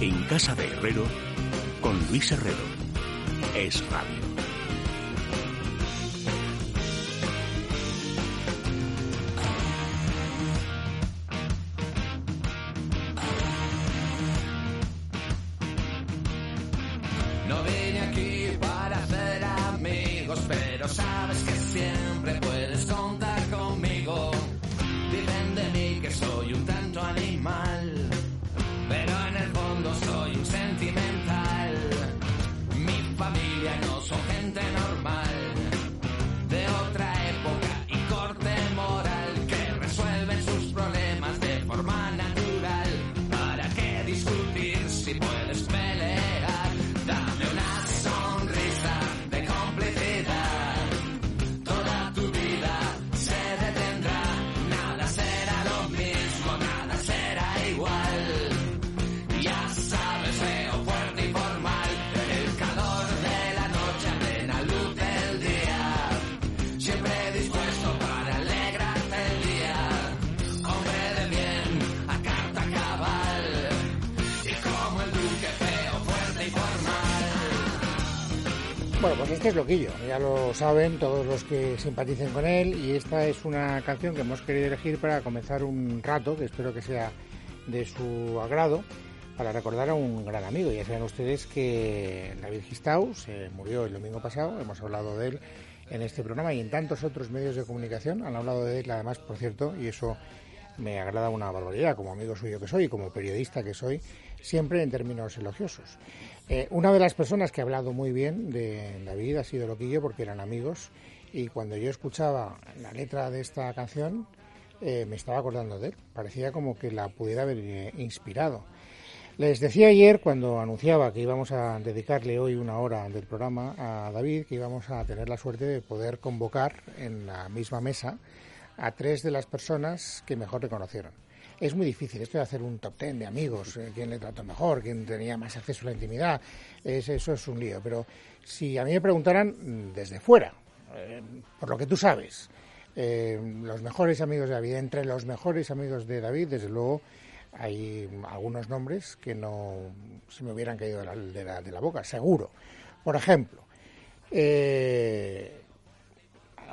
En Casa de Herrero, con Luis Herrero. Es Radio. Este es Loquillo, ya lo saben todos los que simpaticen con él y esta es una canción que hemos querido elegir para comenzar un rato, que espero que sea de su agrado, para recordar a un gran amigo. Ya saben ustedes que David Gistau se murió el domingo pasado, hemos hablado de él en este programa y en tantos otros medios de comunicación han hablado de él, además, por cierto, y eso me agrada una barbaridad, como amigo suyo que soy y como periodista que soy, siempre en términos elogiosos. Eh, una de las personas que ha hablado muy bien de David ha sido Loquillo porque eran amigos y cuando yo escuchaba la letra de esta canción eh, me estaba acordando de él. Parecía como que la pudiera haber eh, inspirado. Les decía ayer cuando anunciaba que íbamos a dedicarle hoy una hora del programa a David que íbamos a tener la suerte de poder convocar en la misma mesa a tres de las personas que mejor le conocieron. Es muy difícil esto de hacer un top ten de amigos, eh, quién le trató mejor, quién tenía más acceso a la intimidad, es, eso es un lío. Pero si a mí me preguntaran mm, desde fuera, eh, por lo que tú sabes, eh, los mejores amigos de David, entre los mejores amigos de David, desde luego hay algunos nombres que no se me hubieran caído de la, de la, de la boca, seguro. Por ejemplo,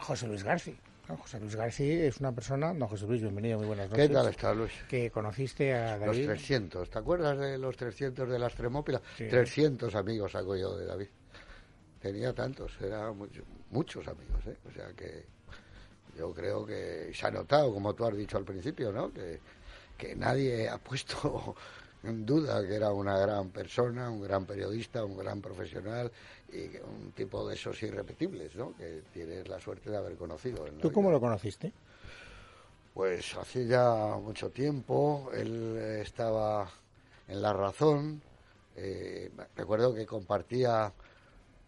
José Luis García. José Luis García es una persona, no José Luis, bienvenido, muy buenas noches. ¿Qué tal está, Luis? Que conociste a Los David. 300, ¿te acuerdas de los 300 de las Tremópilas? Sí. 300 amigos hago yo de David. Tenía tantos, eran muchos, muchos amigos, ¿eh? O sea que yo creo que se ha notado, como tú has dicho al principio, ¿no? Que, que nadie ha puesto duda que era una gran persona, un gran periodista, un gran profesional y un tipo de esos irrepetibles, ¿no? Que tienes la suerte de haber conocido. ¿Tú cómo vida. lo conociste? Pues hace ya mucho tiempo, él estaba en La Razón, eh, recuerdo que compartía,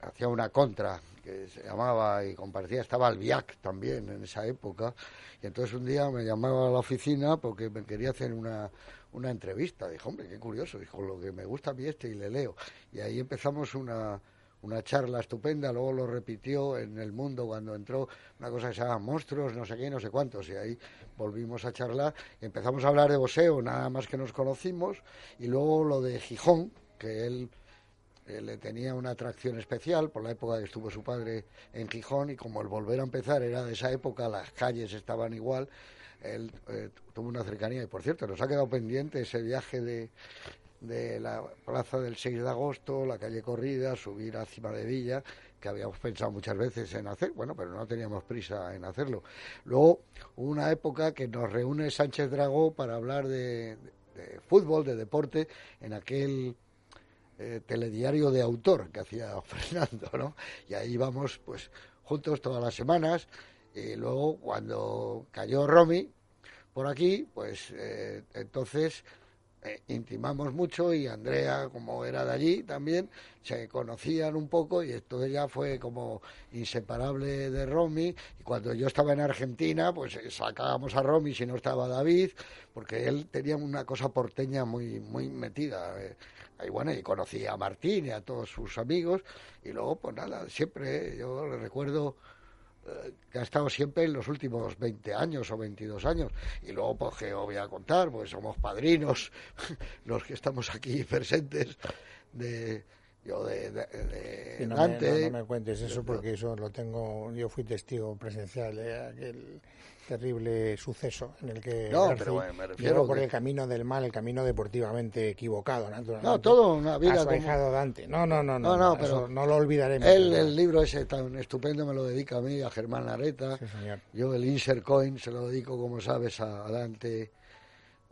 hacía una contra que se llamaba y compartía, estaba Albiac también en esa época, y entonces un día me llamaba a la oficina porque me quería hacer una, una entrevista, dijo, hombre, qué curioso, dijo, lo que me gusta a mí este y le leo, y ahí empezamos una, una charla estupenda, luego lo repitió en El Mundo cuando entró una cosa que se llama Monstruos, no sé qué, no sé cuántos, y ahí volvimos a charlar empezamos a hablar de boxeo, nada más que nos conocimos, y luego lo de Gijón, que él eh, le tenía una atracción especial por la época que estuvo su padre en Gijón y como el volver a empezar era de esa época, las calles estaban igual, él eh, tuvo una cercanía y por cierto nos ha quedado pendiente ese viaje de, de la plaza del 6 de agosto, la calle Corrida, subir a Cima de Villa, que habíamos pensado muchas veces en hacer, bueno, pero no teníamos prisa en hacerlo. Luego, una época que nos reúne Sánchez Dragó para hablar de, de fútbol, de deporte, en aquel eh, telediario de autor que hacía Fernando, ¿no? Y ahí íbamos, pues, juntos todas las semanas. Y luego, cuando cayó Romy por aquí, pues, eh, entonces eh, intimamos mucho y Andrea, como era de allí también, se conocían un poco y esto ya fue como inseparable de Romy. Y cuando yo estaba en Argentina, pues eh, sacábamos a Romy si no estaba David, porque él tenía una cosa porteña muy, muy metida. eh. Y bueno, y conocí a Martín y a todos sus amigos. Y luego, pues nada, siempre yo le recuerdo eh, que ha estado siempre en los últimos 20 años o 22 años. Y luego, pues, que os voy a contar? Pues somos padrinos, los que estamos aquí presentes, de, yo de, de, no, Dante. Me, no, me cuentes eso porque eso lo tengo, yo fui testigo presencial de aquel terrible suceso en el que no, pero bueno, me refiero por que... el camino del mal, el camino deportivamente equivocado, naturalmente. No, todo una vida a como... Dante. No, no, no, no, no, no pero no lo olvidaremos. Él, el libro ese tan estupendo me lo dedica a mí, a Germán Areta. Sí, señor. Yo el Insert Coin se lo dedico, como sabes, a, a Dante,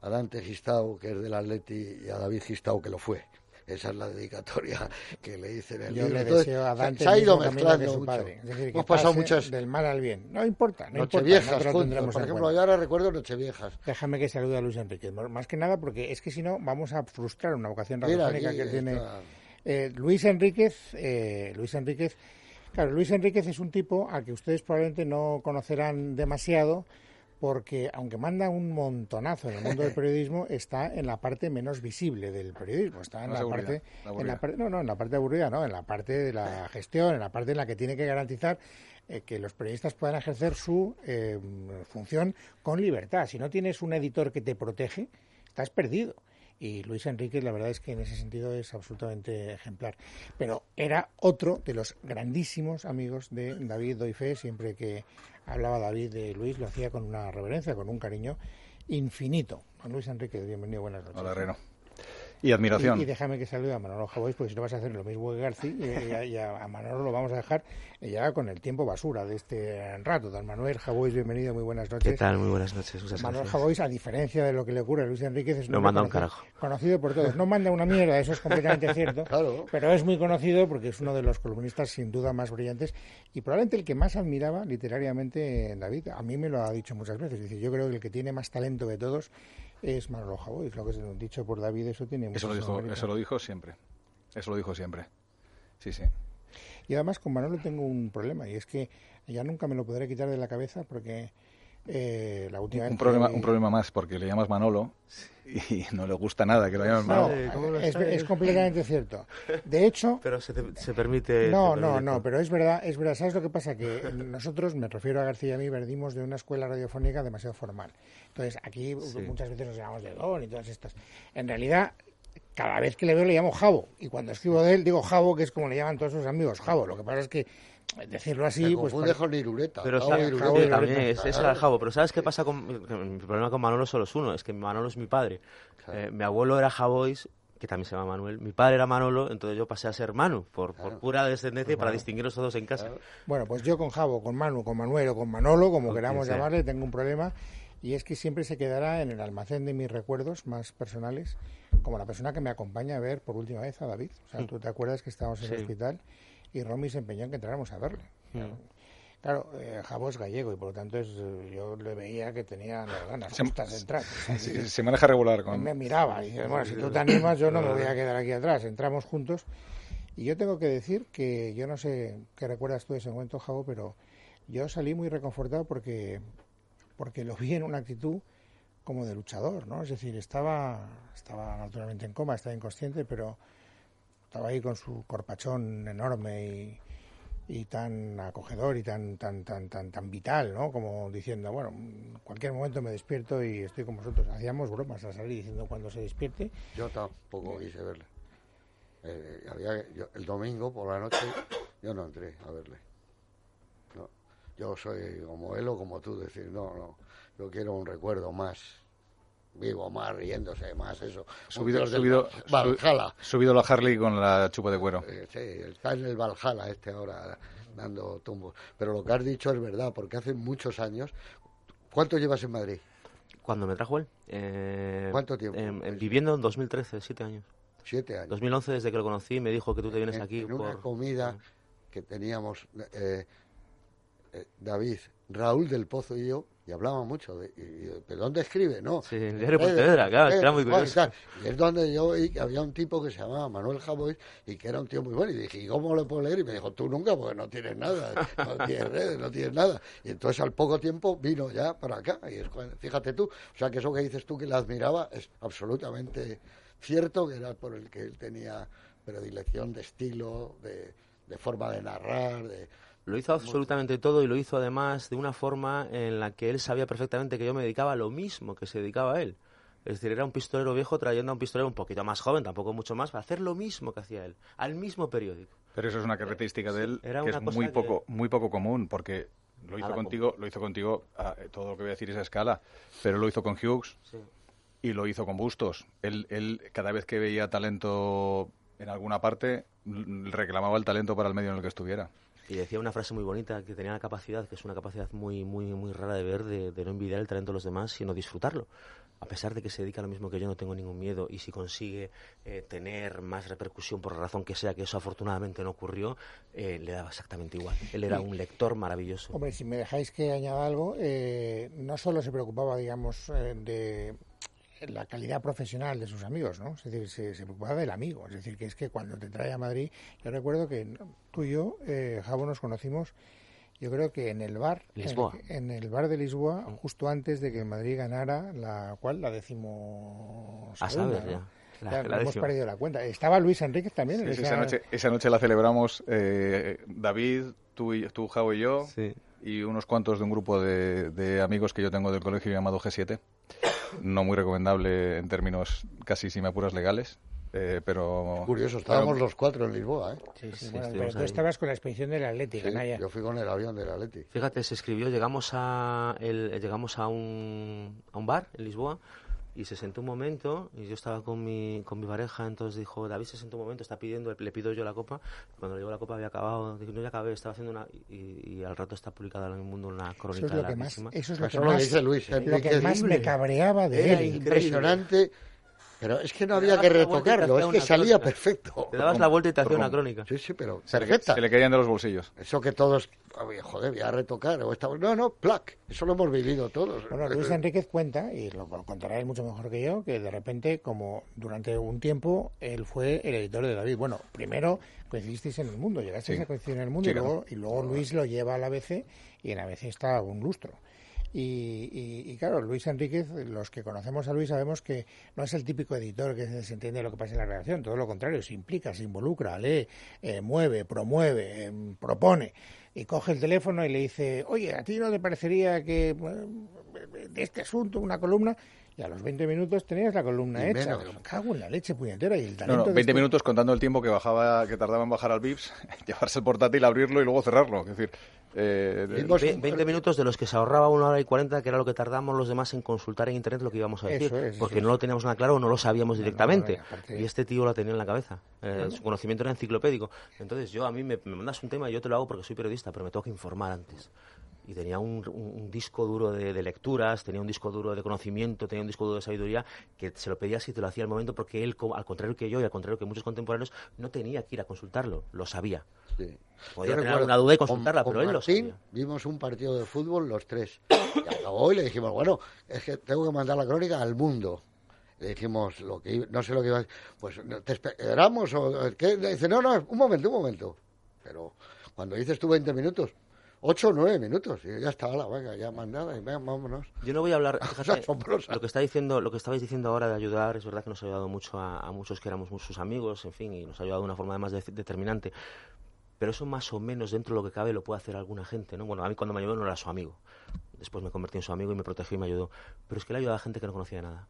a Dante Gistau, que es del Atleti, y a David Gistau, que lo fue. Esa es la dedicatoria que le hice en el Yo libro. le deseo a Dante se ha ido mezclando su mucho. padre. Es decir, que Hemos pasado muchas del mal al bien. No importa, no nocheviejas tendremos Por ejemplo, cuenta. yo ahora recuerdo nocheviejas. Déjame que salude a Luis Enrique. Más que nada porque es que si no vamos a frustrar una vocación radiofónica que tiene eh, Luis Enríquez. Eh, Luis Enríquez. Claro, Luis Enríquez es un tipo al que ustedes probablemente no conocerán demasiado porque aunque manda un montonazo en el mundo del periodismo, está en la parte menos visible del periodismo, está en la aburrida, parte, la en aburrida. la parte, no, no, en la parte aburrida, no, en la parte de la gestión, en la parte en la que tiene que garantizar eh, que los periodistas puedan ejercer su eh, función con libertad. Si no tienes un editor que te protege, estás perdido. Y Luis Enríquez, la verdad es que en ese sentido es absolutamente ejemplar. Pero era otro de los grandísimos amigos de David Doifé. Siempre que hablaba David de Luis, lo hacía con una reverencia, con un cariño infinito. Don Luis Enríquez, bienvenido, buenas noches. Hola, Herrero. Y admiración. Y, y déjame que salude a Manolo Javois, porque si no vas a hacer lo mismo que García, y, a, y a, a Manolo lo vamos a dejar ya con el tiempo basura de este rato. Don Manuel Javois, bienvenido, muy buenas noches. ¿Qué tal? Muy buenas noches. Muchas Manuel gracias. Javois, a diferencia de lo que le ocurre a Luis Enríquez, es un No manda un conocido, carajo. conocido por todos. No manda una mierda, eso es completamente cierto. Claro. Pero es muy conocido porque es uno de los columnistas sin duda más brillantes y probablemente el que más admiraba literariamente en David. A mí me lo ha dicho muchas veces. Dice, yo creo que el que tiene más talento de todos es Manolo Javois. Lo que es dicho por David, eso tiene Eso lo, dijo, eso lo dijo siempre. Eso lo dijo siempre. Sí, sí. Y además con Manolo tengo un problema y es que ya nunca me lo podré quitar de la cabeza porque eh, la última Un vez problema, que- un problema más, porque le llamas Manolo y no le gusta nada que lo llames No, Manolo. Sí, ¿cómo lo es, completamente cierto. De hecho, Pero se, te- se permite. no, se no, permite no, pero es verdad, es verdad. ¿Sabes lo que pasa? Que nosotros, me refiero a García y a mí, venimos de una escuela radiofónica demasiado formal. Entonces, aquí muchas veces nos llamamos de Don y todas estas. En realidad, cada vez que le veo le llamo Javo. Y cuando escribo de él, digo Javo, que es como le llaman todos sus amigos, Javo. Lo que pasa es que decirlo así, Se pues... pare- con Irureta. Pero Javo sa- Irureta. Y también Loreta. es, era el jabo. Pero ¿sabes qué pasa con mi problema con Manolo solo es uno? Es que Manolo es mi padre. Claro. Eh, mi abuelo era Javois, que también se llama Manuel. Mi padre era Manolo, entonces yo pasé a ser Manu, por, por Claro. pura descendencia y para distinguirlos todos en casa. Claro. Bueno, pues yo con Javo, con Manu, con Manuel o con Manolo, como Con queramos llamarle, tengo un problema y es que siempre se quedará en el almacén de mis recuerdos más personales como la persona que me acompaña a ver por última vez a David. O sea, tú te acuerdas que estábamos en el Sí. hospital y Romy se empeñó en que entráramos a verle. Mm. Claro, eh, Javo es gallego y por lo tanto es, yo le veía que tenía las ganas Se- justas de entrar. Se maneja regular con... me miraba y dice, bueno, si tú te animas, yo no me voy a quedar aquí atrás. Entramos juntos. Y yo tengo que decir que yo no sé qué recuerdas tú de ese momento, Javo, pero yo salí muy reconfortado porque, porque lo vi en una actitud como de luchador, ¿no? Es decir, estaba, estaba naturalmente en coma, estaba inconsciente, pero estaba ahí con su corpachón enorme y, y tan acogedor y tan tan tan tan tan vital, ¿no? Como diciendo, bueno, en cualquier momento me despierto y estoy con vosotros. Hacíamos bromas a salir diciendo cuando se despierte. Yo tampoco quise verle. Eh, había, yo- el domingo por la noche yo no entré a verle. No. Yo soy como él o como tú, decir, no, no, yo quiero un recuerdo más vivo, más riéndose, más eso. Subido, subido, Valhalla. su- subido la Harley con la chupa de cuero. Eh, sí, está en el Valhalla este ahora dando tumbos. Pero lo que has dicho es verdad, porque hace muchos años. ¿Cuánto llevas en Madrid? ¿Cuándo me trajo él? Eh, ¿Cuánto tiempo? em, em, viviendo en 2013, siete años. Siete años. 2011 desde que lo conocí me dijo que tú te vienes en, aquí en una comida que teníamos eh, eh, David, Raúl del Pozo y yo, y hablábamos mucho de, y- ¿pero dónde escribe? No. Sí, en el diario Eh, Pontevedra, claro, era muy eh, curioso. y tal. Y es donde yo oí que había un tipo que se llamaba Manuel Javois y que era un tío muy bueno. Y dije, ¿y cómo lo puedo leer? Y me dijo, tú nunca, porque no tienes nada, no tienes redes, no tienes nada. Y entonces al poco tiempo vino ya para acá. Y es cuando- fíjate tú, o sea que eso que dices tú que la admiraba es absolutamente cierto, que era por el que él tenía predilección de estilo, de, de forma de narrar, de, Lo hizo absolutamente todo y lo hizo además de una forma en la que él sabía perfectamente que yo me dedicaba a lo mismo que se dedicaba a él. Es decir, era un pistolero viejo trayendo a un pistolero un poquito más joven, tampoco mucho más, para hacer lo mismo que hacía él, al mismo periódico. Pero eso es una característica de él Era que es muy que- poco, muy poco común, porque lo hizo Nada contigo, lo hizo contigo, ah, eh, todo lo que voy a decir es a escala, pero lo hizo con Hughes Sí. y lo hizo con Bustos. Él, él cada vez que veía talento en alguna parte, reclamaba el talento para el medio en el que estuviera. Y decía una frase muy bonita que tenía la capacidad, que es una capacidad muy, muy, muy rara de ver, de, de no envidiar el talento de los demás, sino disfrutarlo. A pesar de que se dedica a lo mismo que yo, no tengo ningún miedo. Y si consigue eh, tener más repercusión por la razón que sea, que eso afortunadamente no ocurrió, eh, le daba exactamente igual. Él era un lector maravilloso. Hombre, si me dejáis que añada algo, eh, no solo se preocupaba, digamos, de la calidad profesional de sus amigos, ¿no? Es decir, se, se preocupaba del amigo. Es decir, que es que cuando te trae a Madrid, yo recuerdo que tú y yo, eh, Javo, nos conocimos, yo creo que en el bar, Lisboa. En, en el bar de Lisboa, justo antes de que Madrid ganara la cual la decimo A segunda, saber, ya. La- Ya, la hemos perdido la cuenta. Estaba Luis Enríquez también en Sí, esa- esa, noche, esa noche la celebramos eh, David, tú, y, tú, Jao y yo, Sí. y unos cuantos de un grupo de, de amigos que yo tengo del colegio llamado G7. No muy recomendable en términos casi, si me apuras, legales, eh, pero... Curioso, estábamos pero- los cuatro en Lisboa, ¿eh? Sí, sí, Sí, bueno, pero tú ahí. estabas con la expedición del Atlético, Sí, Naya. yo fui con el avión del Atleti. Fíjate, se escribió, llegamos a, el, llegamos a un, a un bar en Lisboa y se sentó un momento y yo estaba con mi, con mi pareja, entonces dijo, David se sentó un momento, está pidiendo, le pido yo la copa, cuando le llevo la copa había acabado, no, ya acabé, estaba haciendo una, y, y al rato está publicada en el mundo una Eso crónica es lo que más, larguísima. eso es lo Eso que lo más, dice Luis lo que más me cabreaba de Era él. impresionante, pero es que no había que la retocarlo, es que salía crónica. perfecto. Te dabas la vuelta y te hacía una crónica. Sí, sí, pero perfecta. se le caían de los bolsillos. Eso que todos, joder, voy a retocar. O esta... No, no, plac. Eso lo hemos vivido todos. Bueno, Luis Enríquez cuenta, y lo contará él mucho mejor que yo, que de repente, como durante un tiempo, él fue el editor de David. Bueno, primero coincidisteis en el mundo, llegasteis Sí. a coincidir en el mundo, Sí, y, luego, y luego Luis lo lleva al ABC, y en ABC está un lustro. Y, y- y claro, Luis Enríquez, los que conocemos a Luis sabemos que no es el típico editor que se entiende lo que pasa en la redacción, todo lo contrario, se implica, se involucra, lee, eh, mueve, promueve, em, propone. Y coge el teléfono y le dice, oye, ¿a ti no te parecería que eh, de este asunto una columna? Y a los 20 minutos tenías la columna Y hecha. menos. Me cago en la leche puñetera. Y el No, talento no, de 20 este- minutos contando el tiempo que bajaba, que tardaba en bajar al VIPS, llevarse el portátil, abrirlo y luego cerrarlo. Es decir, eh, Ve- 20 minutos de los que se ahorraba una hora y 40, que era lo que tardamos los demás en consultar en internet lo que íbamos a decir. Eso es, porque eso no es. lo teníamos nada claro o no lo sabíamos directamente. no, aparte- Y este tío lo tenía en la cabeza. Eh, Su conocimiento era enciclopédico. Entonces yo a mí me, me mandas un tema y yo te lo hago porque soy periodista, pero me tengo que informar antes. Y tenía un, un- un disco duro de, de lecturas, tenía un disco duro de conocimiento, tenía un disco duro de sabiduría, que se lo pedías y te lo hacía al momento porque él, al contrario que yo y al contrario que muchos contemporáneos, no tenía que ir a consultarlo, lo sabía. Sí. Podía Yo tener alguna duda y con- consultarla, con pero él lo Martín sabía. Vimos un partido de fútbol los tres. Y acabó y le dijimos, bueno, es que tengo que mandar la crónica al mundo. Le dijimos, lo que no sé lo que iba a decir. Pues, ¿te esperamos o qué? Le dice, no, no, un momento, un momento. Pero cuando dices tú 20 minutos, 8 o 9 minutos, y ya está, la venga, ya más nada, y venga, vámonos. Yo no voy a hablar, fíjate, lo que está diciendo, lo que estabais diciendo ahora de ayudar, es verdad que nos ha ayudado mucho a, a muchos que éramos sus amigos, en fin, y nos ha ayudado de una forma además de- determinante. Pero eso más o menos dentro de lo que cabe lo puede hacer alguna gente, ¿no? Bueno, a mí cuando me ayudó no era su amigo. Después me convertí en su amigo y me protegió y me ayudó. Pero es que le ha ayudado a gente que no conocía nada.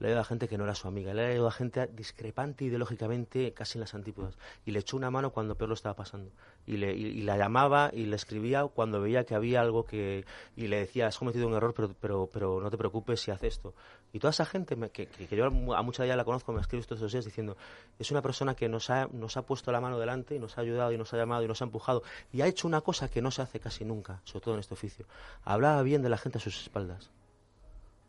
Le ayudado a gente que no era su amiga. Le ayudado a gente discrepante ideológicamente, casi en las antípodas. Y le echó una mano cuando peor lo estaba pasando. Y, le, y, la llamaba y le escribía cuando veía que había algo que... Y le decía, has cometido un error, pero, pero, pero no te preocupes si haces esto. Y toda esa gente, que, que yo a mucha de ella la conozco, me escribe estos dos días diciendo, es una persona que nos ha, nos ha puesto la mano delante y nos ha ayudado y nos ha llamado y nos ha empujado. Y ha hecho una cosa que no se hace casi nunca, sobre todo en este oficio. Hablaba bien de la gente a sus espaldas.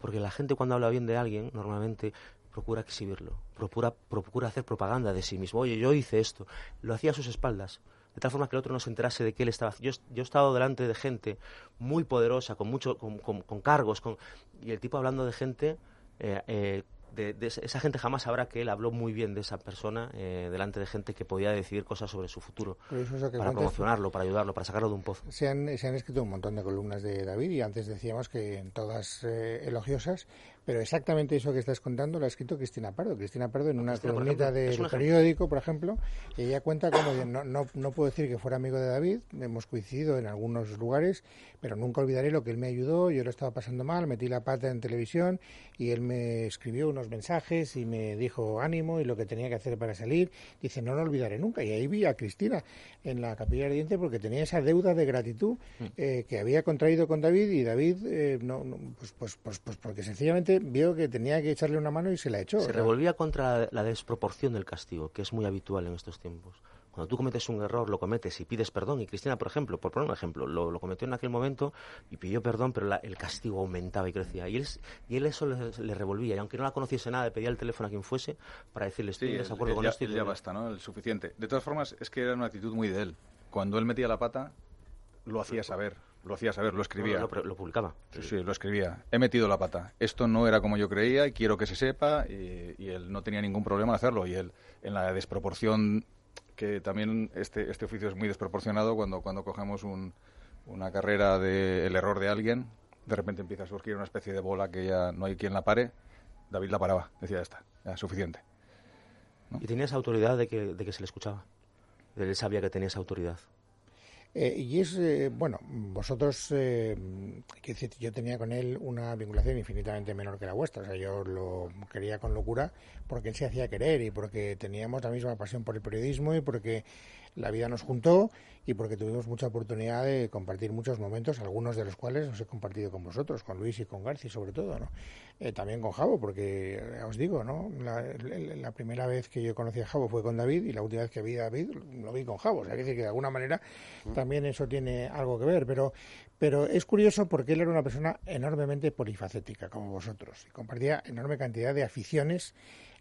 Porque la gente cuando habla bien de alguien, normalmente procura exhibirlo, procura, procura hacer propaganda de sí mismo. Oye, yo hice esto, lo hacía a sus espaldas, de tal forma que el otro no se enterase de qué él estaba. Yo, yo he estado delante de gente muy poderosa, con, mucho, con, con- con cargos, con, y el tipo hablando de gente, eh, eh, de, de esa gente jamás sabrá que él habló muy bien de esa persona eh, delante de gente que podía decidir cosas sobre su futuro, eso para promocionarlo, para ayudarlo, para sacarlo de un pozo. Se han, se han escrito un montón de columnas de David y antes decíamos que en todas eh, elogiosas, Pero exactamente eso que estás contando lo ha escrito Cristina Pardo. Cristina Pardo en una Cristina, es del periódico, por ejemplo, ella cuenta como no, no, no puedo decir que fuera amigo de David, hemos coincidido en algunos lugares, pero nunca olvidaré lo que él me ayudó, yo lo estaba pasando mal, metí la pata en televisión y él me escribió unos mensajes y me dijo ánimo y lo que tenía que hacer para salir. Dice, no lo olvidaré nunca. Y ahí vi a Cristina en la capilla ardiente porque tenía esa deuda de gratitud Mm. eh, que había contraído con David y David, eh, no, no, pues, pues, pues, pues porque sencillamente vio que tenía que echarle una mano y se la echó. Se sea, revolvía contra la desproporción del castigo, que es muy habitual en estos tiempos. Cuando tú cometes un error, lo cometes y pides perdón. Y Cristina, por ejemplo, por poner un ejemplo, lo, lo cometió en aquel momento y pidió perdón, pero la- el castigo aumentaba y crecía. Y él, y él eso le, le revolvía. Y aunque no la conociese nada, le pedía el teléfono a quien fuese para decirle, estoy Sí, en desacuerdo el con ya, esto. y le- ya basta, ¿no? El suficiente. De todas formas, es que era una actitud muy de él. Cuando él metía la pata, lo hacía saber. Lo hacía saber, lo escribía. Lo, publicaba. Sí, sí, lo escribía. He metido la pata. Esto no era como yo creía y quiero que se sepa. Y, y él no tenía ningún problema en hacerlo. Y él, en la desproporción, que también este, este oficio es muy desproporcionado cuando, cuando cogemos un- una carrera del el error de alguien, de repente empieza a surgir una especie de bola que ya no hay quien la pare. David la paraba. Decía, ya está, ya suficiente. Y tenía esa autoridad de que, de que se le escuchaba. Él sabía que tenía esa autoridad. Eh, y es, eh, bueno, vosotros, eh, decir, yo tenía con él una vinculación infinitamente menor que la vuestra. O sea, yo lo quería con locura porque él se hacía querer y porque teníamos la misma pasión por el periodismo y porque la vida nos juntó y porque tuvimos mucha oportunidad de compartir muchos momentos, algunos de los cuales os he compartido con vosotros, con Luis y con Garci sobre todo, ¿no? Eh, también con Javo, porque eh, os digo, ¿no? La, la- la primera vez que yo conocí a Javo fue con David y la última vez que vi a David lo vi con Javo. O sea, que decir que de alguna manera también eso tiene algo que ver, pero, pero es curioso porque él era una persona enormemente polifacética, como vosotros, y compartía enorme cantidad de aficiones,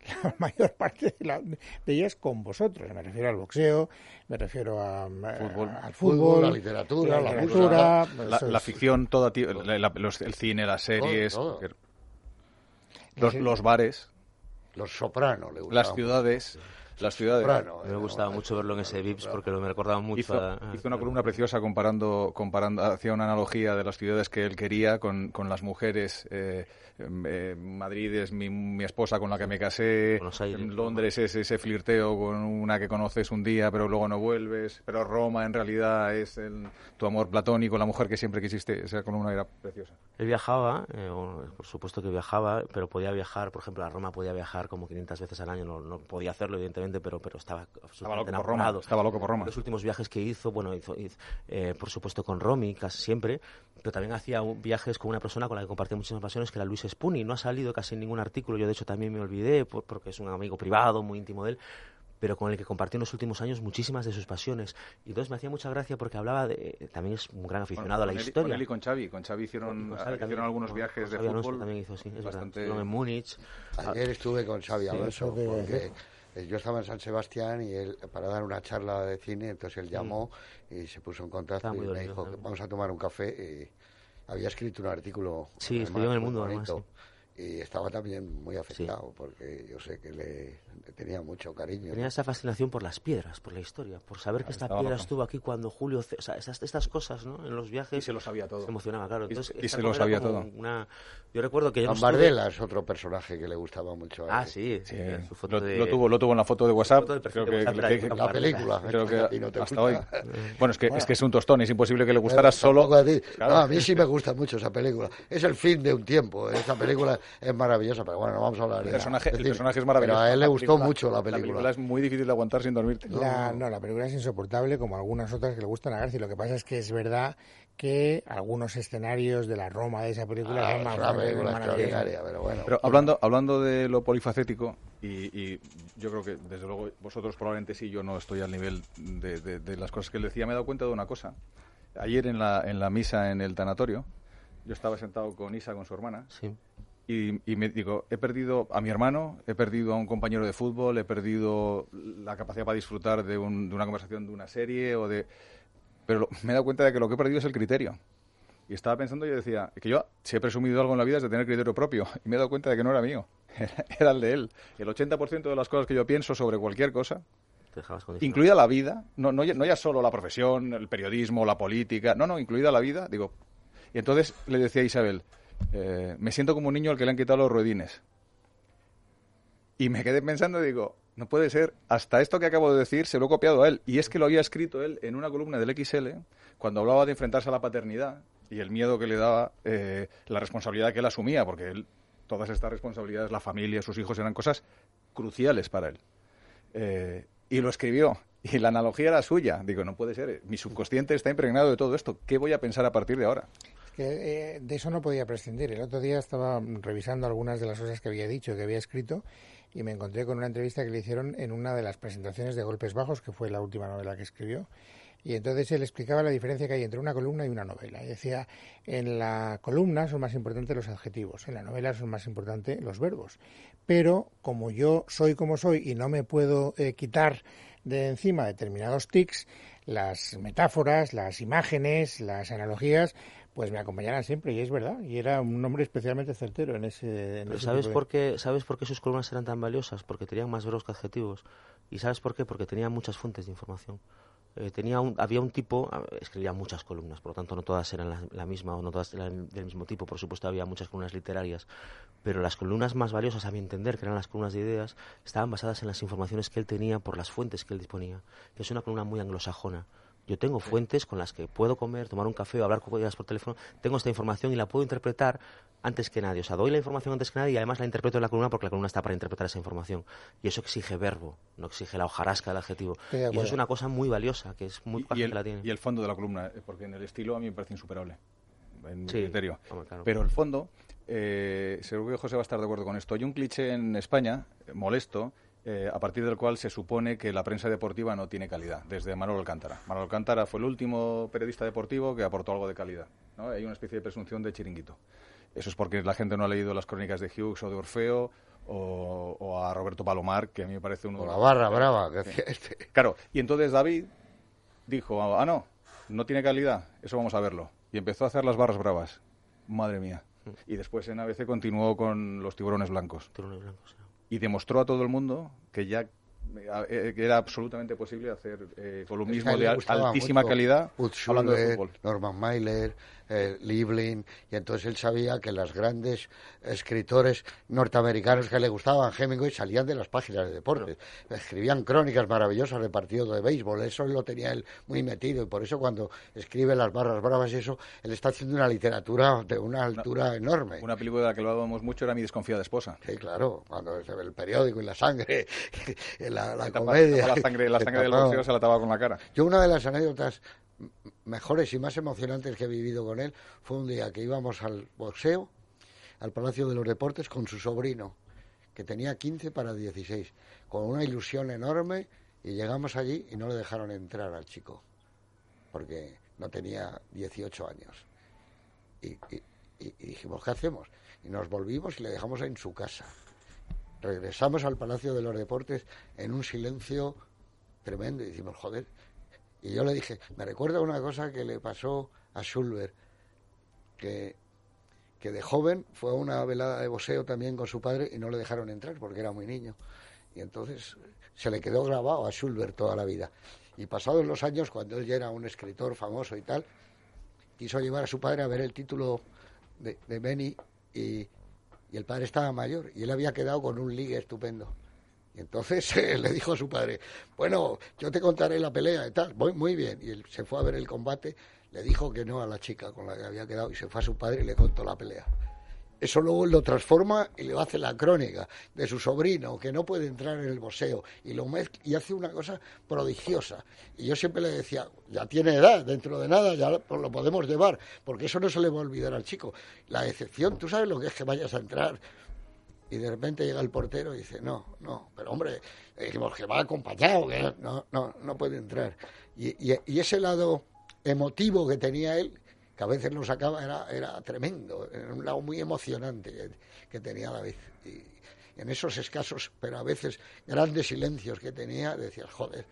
la mayor parte de, la- de ellas con vosotros. Me refiero al boxeo, me refiero a, Fútbol. a- al Fútbol, fútbol, la literatura, la literatura, La, eso la es. ficción, toda, ti- la- la- los- el cine, las series, todo. los, los bares, Los sopranos le las ciudades, las ciudades. Soprano, Me eh, gustaba no, mucho verlo en ese Vips porque lo, me recordaba mucho Hizo, a, hizo una columna preciosa comparando, comparando, hacía una analogía de las ciudades que él quería con, con las mujeres. Eh, eh, Madrid es mi, mi esposa con la que me casé. Buenos Aires, en Londres es ese flirteo con una que conoces un día pero luego no vuelves. Pero Roma en realidad es el- tu amor platónico, la mujer que siempre quisiste. Esa columna era preciosa. Él viajaba, eh, bueno, por supuesto que viajaba, pero podía viajar, por ejemplo, a Roma podía viajar como 500 veces al año, no, no podía hacerlo evidentemente, pero, pero estaba Estaba loco por Roma. Estaba loco por Roma. Los últimos viajes que hizo, bueno, hizo, hizo, eh, por supuesto con Romy, casi siempre, pero también hacía un- viajes con una persona con la que compartía muchísimas pasiones, que era Luis Spuni. No ha salido casi en ningún artículo, yo de hecho también me olvidé, por- porque es un amigo privado, muy íntimo de él, pero con el que compartió en los últimos años muchísimas de sus pasiones. Y entonces me hacía mucha gracia porque hablaba de... También es un gran aficionado a la él- historia. Con él y con Xavi. Con Xavi hicieron, con Xavi hicieron también, algunos con- viajes con de Xavi fútbol. también hizo, sí, es verdad. bastante... Estuvieron en Múnich. Ayer estuve con Xavi Alonso porque eh, yo estaba en San Sebastián y él para dar una charla de cine, entonces él llamó y se puso en contacto y muy me dolido, dijo vamos a tomar un café y había escrito un artículo Sí, además, escribió en El Mundo, además, bonito, y estaba también muy afectado porque yo sé que le, le tenía mucho cariño. Tenía esa fascinación por las piedras, por la historia, por saber que esta piedra loco. estuvo aquí cuando Julio... O sea, estas, estas cosas, ¿no? En los viajes... Y se lo sabía todo. Se emocionaba, claro. Y- Entonces, y se lo sabía todo. Una... Yo recuerdo que Gambardella es otro personaje que le gustaba mucho a Ah, él. sí. Sí, eh, su foto lo, de- lo tuvo, lo tuvo en la foto de WhatsApp. foto creo de que, WhatsApp era que- de que- La película, creo que no te hasta gusta. hoy. Bueno, es que, es que es un tostón, es imposible que le gustara solo. a ti. Claro. No, a mí sí me gusta mucho esa película. Es el fin de un tiempo. Esa película es maravillosa, pero bueno, no vamos a hablar El de personaje, es el personaje es maravilloso. Pero a él le gustó película- mucho la La película. película es muy difícil de aguantar sin dormirte. La, no, la película es insoportable como algunas otras que le gustan a Garci. Lo que pasa es que es verdad que algunos escenarios de la Roma de esa película Ah, son es más una película extraordinaria, pero bueno. Pero hablando, hablando de lo polifacético, y, y yo creo que desde luego vosotros probablemente sí, yo no estoy al nivel de, de- de las cosas que él decía, me he dado cuenta de una cosa. Ayer en la, en la misa en el tanatorio, yo estaba sentado con Isa, con su hermana, Sí. Y, y me digo, he perdido a mi hermano, he perdido a un compañero de fútbol, he perdido la capacidad para disfrutar de, un- de una conversación, de una serie o de... Pero lo- me he dado cuenta de que lo que he perdido es el criterio. Y estaba pensando y yo decía, que yo, si he presumido algo en la vida es de tener criterio propio. Y me he dado cuenta de que no era mío, era el de él. El 80% de las cosas que yo pienso sobre cualquier cosa, incluida la vida, no, no, ya- no ya solo la profesión, el periodismo, la política, no, no, incluida la vida, digo. Y entonces le decía a Isabel, eh, me siento como un niño al que le han quitado los ruedines. Y me quedé pensando digo, no puede ser, hasta esto que acabo de decir se lo he copiado a él. Y es que lo había escrito él en una columna del XL, cuando hablaba de enfrentarse a la paternidad y el miedo que le daba eh, la responsabilidad que él asumía, porque él, todas estas responsabilidades, la familia, sus hijos, eran cosas cruciales para él. Eh, y lo escribió. Y la analogía era suya. Digo, no puede ser. Mi subconsciente está impregnado de todo esto. ¿Qué voy a pensar a partir de ahora? Eh, de eso no podía prescindir. El otro día estaba revisando algunas de las cosas que había dicho, que había escrito, y me encontré con una entrevista que le hicieron en una de las presentaciones de Golpes Bajos, que fue la última novela que escribió. Y entonces él explicaba la diferencia que hay entre una columna y una novela. Y decía, en la columna son más importantes los adjetivos, en la novela son más importantes los verbos. Pero como yo soy como soy y no me puedo eh, quitar de encima determinados tics, las metáforas, las imágenes, las analogías, pues me acompañarán siempre y es verdad y era un hombre especialmente certero en ese, en sabes por qué sabes por qué sus columnas eran tan valiosas porque tenían más verbos que adjetivos. Y sabes por qué porque tenían muchas fuentes de información eh, tenía un, había un tipo, escribía muchas columnas, por lo tanto no todas eran la, misma o no todas eran del mismo tipo, por supuesto había muchas columnas literarias, pero las columnas más valiosas a mi entender, que eran las columnas de ideas, estaban basadas en las informaciones que él tenía por las fuentes que él disponía, que es una columna muy anglosajona. Yo tengo fuentes con las que puedo comer, tomar un café o hablar con ellas por teléfono. Tengo esta información y la puedo interpretar antes que nadie. O sea, doy la información antes que nadie y además la interpreto en la columna porque la columna está para interpretar esa información. Y eso exige verbo, no exige la hojarasca del adjetivo. y eso es una cosa muy valiosa, que es muy y, el, la tiene. Y el fondo de la columna, eh, porque en el estilo a mí me parece insuperable. En mi criterio. Pero el fondo, eh, seguro que José va a estar de acuerdo con esto. Hay un cliché en España, eh, molesto, eh, a partir del cual se supone que la prensa deportiva no tiene calidad, desde Manuel Alcántara. Manuel Alcántara fue el último periodista deportivo que aportó algo de calidad. ¿no? Hay una especie de presunción de chiringuito. Eso es porque la gente no ha leído las crónicas de Hughes o de Orfeo o, a Roberto Palomar, que a mí me parece uno... O la barra brava, que decía este. Claro, y entonces David dijo, ah, no, no tiene calidad, eso vamos a verlo. Y empezó a hacer las barras bravas. Madre mía. Y después en ABC continuó con los tiburones blancos. Tiburones blancos, y demostró a todo el mundo que ya eh, que era absolutamente posible hacer eh, columnismo de altísima calidad hablando de fútbol. Norman Mailer, eh, Liebling, y entonces él sabía que los grandes escritores norteamericanos que le gustaban, Hemingway, salían de las páginas de deportes. Escribían crónicas maravillosas de partidos de béisbol, eso lo tenía él muy metido, y por eso cuando escribe las barras bravas y eso, él está haciendo una literatura de una altura enorme. Una película de la que lo hablábamos mucho era Mi desconfiada esposa. Sí, claro, cuando se ve el periódico y la sangre, la, la comedia. la sangre, la sangre del boxeo se la tapa con la cara. Yo una de las anécdotas mejores y más emocionantes que he vivido con él fue un día que íbamos al boxeo, al Palacio de los Deportes, con su sobrino, que tenía 15 para 16, con una ilusión enorme, y llegamos allí y no le dejaron entrar al chico, porque no tenía 18 años. Y, dijimos, ¿qué hacemos? Y nos volvimos y le dejamos en su casa. Regresamos al Palacio de los Deportes en un silencio tremendo y decimos, joder, y yo le dije, me recuerda una cosa que le pasó a Schulberg, que, que de joven fue a una velada de boxeo también con su padre y no le dejaron entrar porque era muy niño. Y entonces se le quedó grabado a Schulberg toda la vida. Y pasados los años, cuando él ya era un escritor famoso y tal, quiso llevar a su padre a ver el título de, de Benny y, y el padre estaba mayor y él había quedado con un ligue estupendo. Entonces le dijo a su padre, bueno, yo te contaré la pelea y tal, voy muy bien. Y él se fue a ver el combate, le dijo que no a la chica con la que había quedado y se fue a su padre y le contó la pelea. Eso luego lo transforma y le hace la crónica de su sobrino, que no puede entrar en el boxeo, y lo y hace una cosa prodigiosa. Y yo siempre le decía, ya tiene edad, dentro de nada ya lo podemos llevar, porque eso no se le va a olvidar al chico. La excepción, tú sabes lo que es que vayas a entrar y de repente llega el portero y dice, no, no, pero hombre, dijimos que va acompañado, que no, no, no puede entrar. Y, y, ese lado emotivo que tenía él, que a veces lo sacaba, era, era tremendo, era un lado muy emocionante que, tenía David. Y en esos escasos, pero a veces grandes silencios que tenía, decía, joder,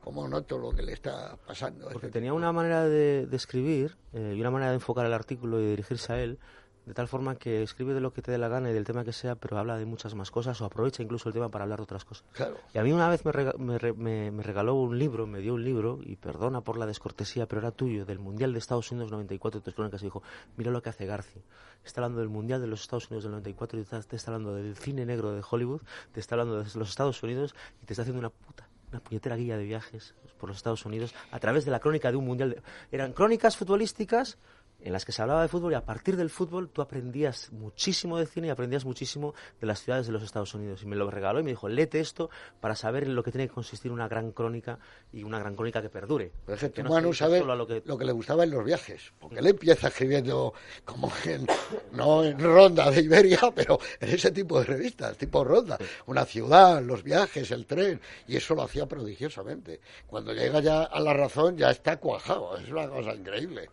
cómo noto lo que le está pasando. Porque tenía una manera de, escribir eh, y una manera de enfocar el artículo y dirigirse a él de tal forma que escribe de lo que te dé la gana y del tema que sea, pero habla de muchas más cosas o aprovecha incluso el tema para hablar de otras cosas. Claro. Y a mí una vez me, rega- me re- me- me regaló un libro, me dio un libro, y perdona por la descortesía, pero era tuyo, del Mundial de Estados Unidos 94, tus crónicas, y dijo, mira lo que hace Garci. Está hablando del Mundial de los Estados Unidos del 94 y te está, te está hablando del cine negro de Hollywood, te está hablando de los Estados Unidos y te está haciendo una puta, una puñetera guía de viajes por los Estados Unidos a través de la crónica de un Mundial. de- Eran crónicas futbolísticas en las que se hablaba de fútbol y a partir del fútbol tú aprendías muchísimo de cine y aprendías muchísimo de las ciudades de los Estados Unidos. Y me lo regaló y me dijo, léete esto para saber en lo que tiene que consistir una gran crónica y una gran crónica que perdure. Pero es que no dedique sabe que- lo que le gustaba en los viajes, porque él empieza escribiendo como en, no en Ronda de Iberia, pero en ese tipo de revistas, tipo Ronda, una ciudad, los viajes, el tren, y eso lo hacía prodigiosamente. Cuando llega ya a la razón ya está cuajado, es una cosa increíble.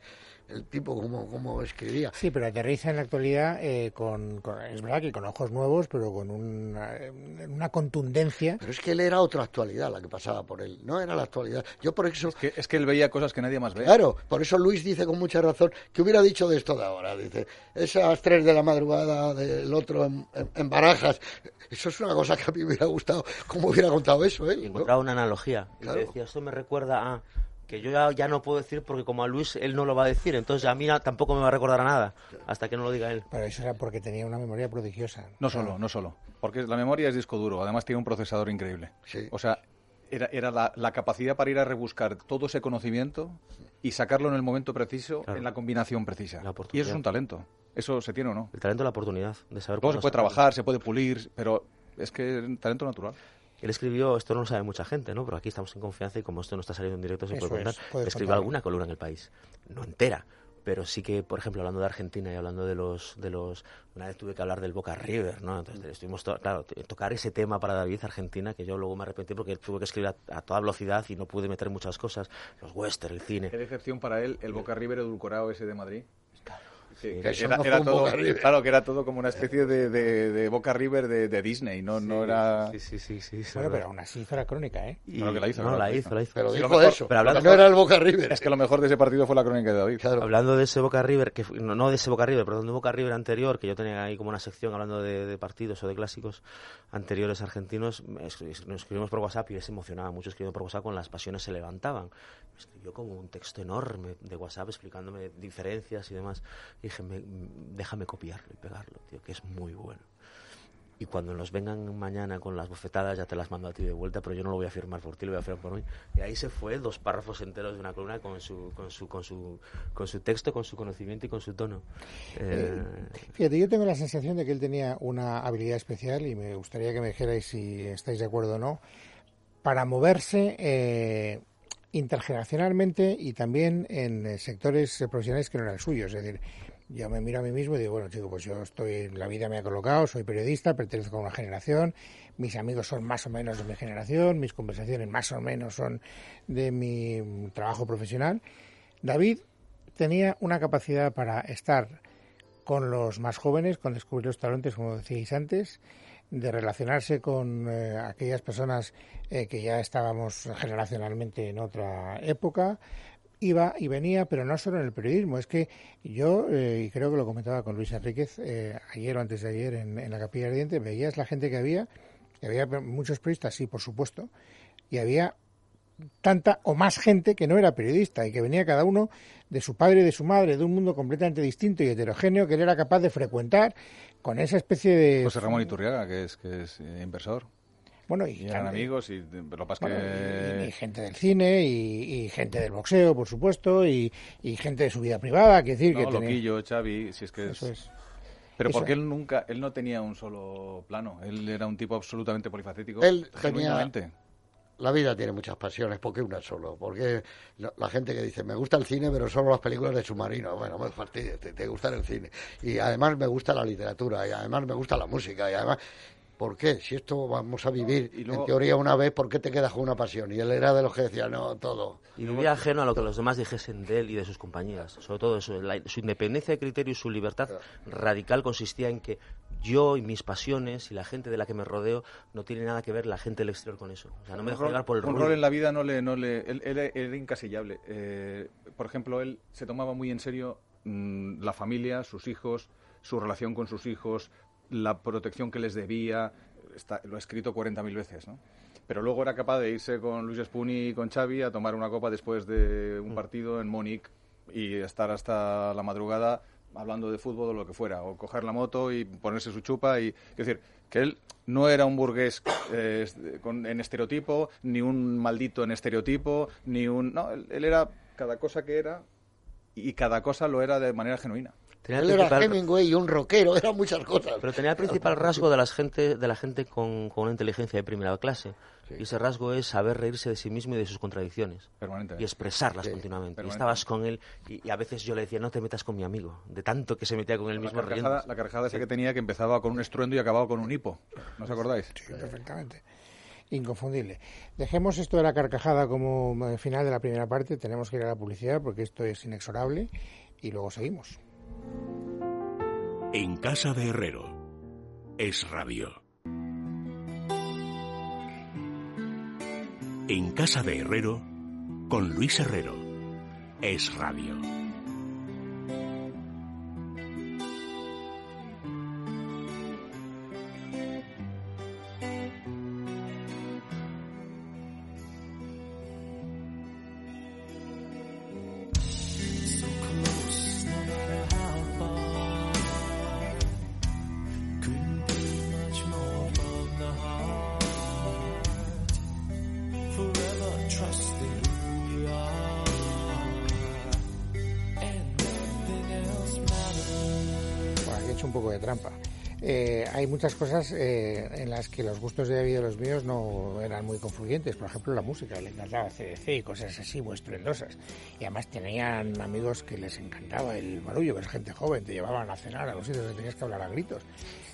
El tipo como, como escribía. Sí, pero aterriza en la actualidad eh, con, con- es verdad que con ojos nuevos, pero con una, una contundencia. Pero es que él era otra actualidad la que pasaba por él, no era la actualidad. Yo por eso, Que- es que él veía cosas que nadie más ve. claro, por eso Luis dice con mucha razón que hubiera dicho de esto de ahora. Dice, esas tres de la madrugada del otro en, en- en barajas, eso es una cosa que a mí me hubiera gustado, cómo hubiera contado eso él. Y ¿no? encontraba una analogía. Y Claro. decía, esto me recuerda a que yo ya, ya no puedo decir porque como a Luis él no lo va a decir, entonces a mí na- tampoco me va a recordar a nada hasta que no lo diga él. Pero eso era porque tenía una memoria prodigiosa. No solo, no solo. Porque la memoria es disco duro, además tiene un procesador increíble. Sí. O sea, era, era la, la capacidad para ir a rebuscar todo ese conocimiento y sacarlo en el momento preciso, Claro. en la combinación precisa. La Y eso es un talento. Eso se tiene o no. El talento, la oportunidad de saber cuándo se puede trabajar, se puede pulir, pero es que es talento natural. Él escribió, esto no lo sabe mucha gente, ¿no? Pero aquí estamos en confianza y como esto no está saliendo en directo se Eso puede contar. escribió alguna columna en el país, no entera, pero sí que, por ejemplo, hablando de Argentina y hablando de los, de los, una vez tuve que hablar del Boca River, ¿no? Entonces estuvimos, to- claro, tocar ese tema para David Argentina que yo luego me arrepentí porque tuve que escribir a, a toda velocidad y no pude meter muchas cosas, los western, el cine. Qué decepción para él el Boca River edulcorado ese de Madrid. Sí, Que era, no todo, claro, que era todo como una especie de, de- de Boca River de, de Disney, no, no era... Sí, sí, sí, Bueno, pero aún así hizo la crónica, ¿eh? Y- Claro que la hizo, No, la la hizo, hizo. la hizo. Pero Sí, dijo mejor- eso, pero hablando- no era el Boca River. Es que lo mejor de ese partido fue la crónica de David. Claro. Hablando de ese Boca River, que fue- no, no de ese Boca River, perdón, de Boca River anterior, que yo tenía ahí como una sección hablando de, de partidos o de clásicos anteriores argentinos, nos escribimos por WhatsApp y se emocionaba mucho escribiendo por WhatsApp con las pasiones se levantaban. Me escribió como un texto enorme de WhatsApp explicándome diferencias y demás. Y dije, me- déjame copiarlo y pegarlo, tío, que es muy bueno. Y cuando nos vengan mañana con las bofetadas ya te las mando a ti de vuelta, pero yo no lo voy a firmar por ti, lo voy a firmar por mí. Y ahí se fue dos párrafos enteros de una columna con su, con su, con su, con su texto, con su conocimiento y con su tono. Eh, Fíjate, yo tengo la sensación de que él tenía una habilidad especial y me gustaría que me dijerais si estáis de acuerdo o no, para moverse eh, intergeneracionalmente y también en eh, sectores eh, profesionales que no eran suyos. Es decir, yo me miro a mí mismo y digo, bueno, chico, pues yo estoy, la vida me ha colocado, soy periodista, pertenezco a una generación, mis amigos son más o menos de mi generación, mis conversaciones más o menos son de mi trabajo profesional. David tenía una capacidad para estar con los más jóvenes, con descubrir los talentos, como decíais antes, de relacionarse con eh, aquellas personas eh, que ya estábamos generacionalmente en otra época. Iba y venía, pero no solo en el periodismo. Es que yo, eh, y creo que lo comentaba con Luis Enríquez eh, ayer o antes de ayer en, la Capilla Ardiente, veías la gente que había, que había muchos periodistas, sí, por supuesto, y había tanta o más gente que no era periodista y que venía cada uno de su padre y de su madre, de un mundo completamente distinto y heterogéneo que él era capaz de frecuentar con esa especie de... José Ramón Iturriaga, que es, que es eh, inversor. Bueno, y, Y eran amigos, y lo bueno, y- gente del cine y, y gente del boxeo, por supuesto, y, y gente de su vida privada, que decir No, que tenía- Loquillo, Xavi, si es que es... Eso es. Pero Eso. porque él nunca, él no tenía un solo plano. Él era un tipo absolutamente polifacético. Él tenía- genuinamente. La vida tiene muchas pasiones, ¿por qué una solo? Porque la, la gente que dice, me gusta el cine, pero solo las películas de submarino. Bueno, me fastidies, te, te gusta el cine. Y además me gusta la literatura, y además me gusta la música, y además... ¿Por qué? Si esto vamos a vivir, Y luego- en teoría, una vez, ¿por qué te quedas con una pasión? Y él era de los que decía, no, todo. y vivía ajeno a lo que los demás dijesen de él y de sus compañías. Sobre todo eso, la- su independencia de criterio y su libertad radical consistía en que yo y mis pasiones y la gente de la que me rodeo no tiene nada que ver la gente del exterior con eso. O sea, no me dejo rol- llevar por el un ruido. rol en la vida no le, no le, él, él era incasillable. Eh, por ejemplo, él se tomaba muy en serio mm, la familia, sus hijos, su relación con sus hijos, la protección que les debía, está, lo ha escrito 40.000 veces, ¿no? Pero luego era capaz de irse con Luis Spuni y con Xavi a tomar una copa después de un partido en Múnich y estar hasta la madrugada hablando de fútbol o lo que fuera, o coger la moto y ponerse su chupa y... Es decir, que él no era un burgués eh, con- en estereotipo, ni un maldito en estereotipo, ni un... No, él, él era cada cosa que era y cada cosa lo era de manera genuina. Tenía el era principal- Hemingway y un rockero, eran muchas cosas. Pero tenía el principal rasgo de, las gente, de la gente con, con una inteligencia de primera clase. Y ese rasgo es saber reírse de sí mismo y de sus contradicciones. Permanentemente. Y expresarlas Sí, continuamente. Y estabas con él y, y a veces yo le decía, no te metas con mi amigo. De tanto que se metía con él La mismo carcajada, riendo. la carcajada esa que tenía que empezaba con un estruendo y acababa con un hipo. ¿No os acordáis? Sí, perfectamente. Inconfundible. Dejemos esto de la carcajada como eh, final de la primera parte. Tenemos que ir a la publicidad porque esto es inexorable y luego seguimos. En casa de Herrero. Es radio. En casa de Herrero. Con Luis Herrero. Es radio. Muchas cosas eh, en las que los gustos de David y los míos no eran muy confluyentes. Por ejemplo, la música. Le encantaba CDC y cosas así muy estruendosas. Y además tenían amigos que les encantaba el barullo, que es gente joven. Te llevaban a cenar a los sitios donde tenías que hablar a gritos.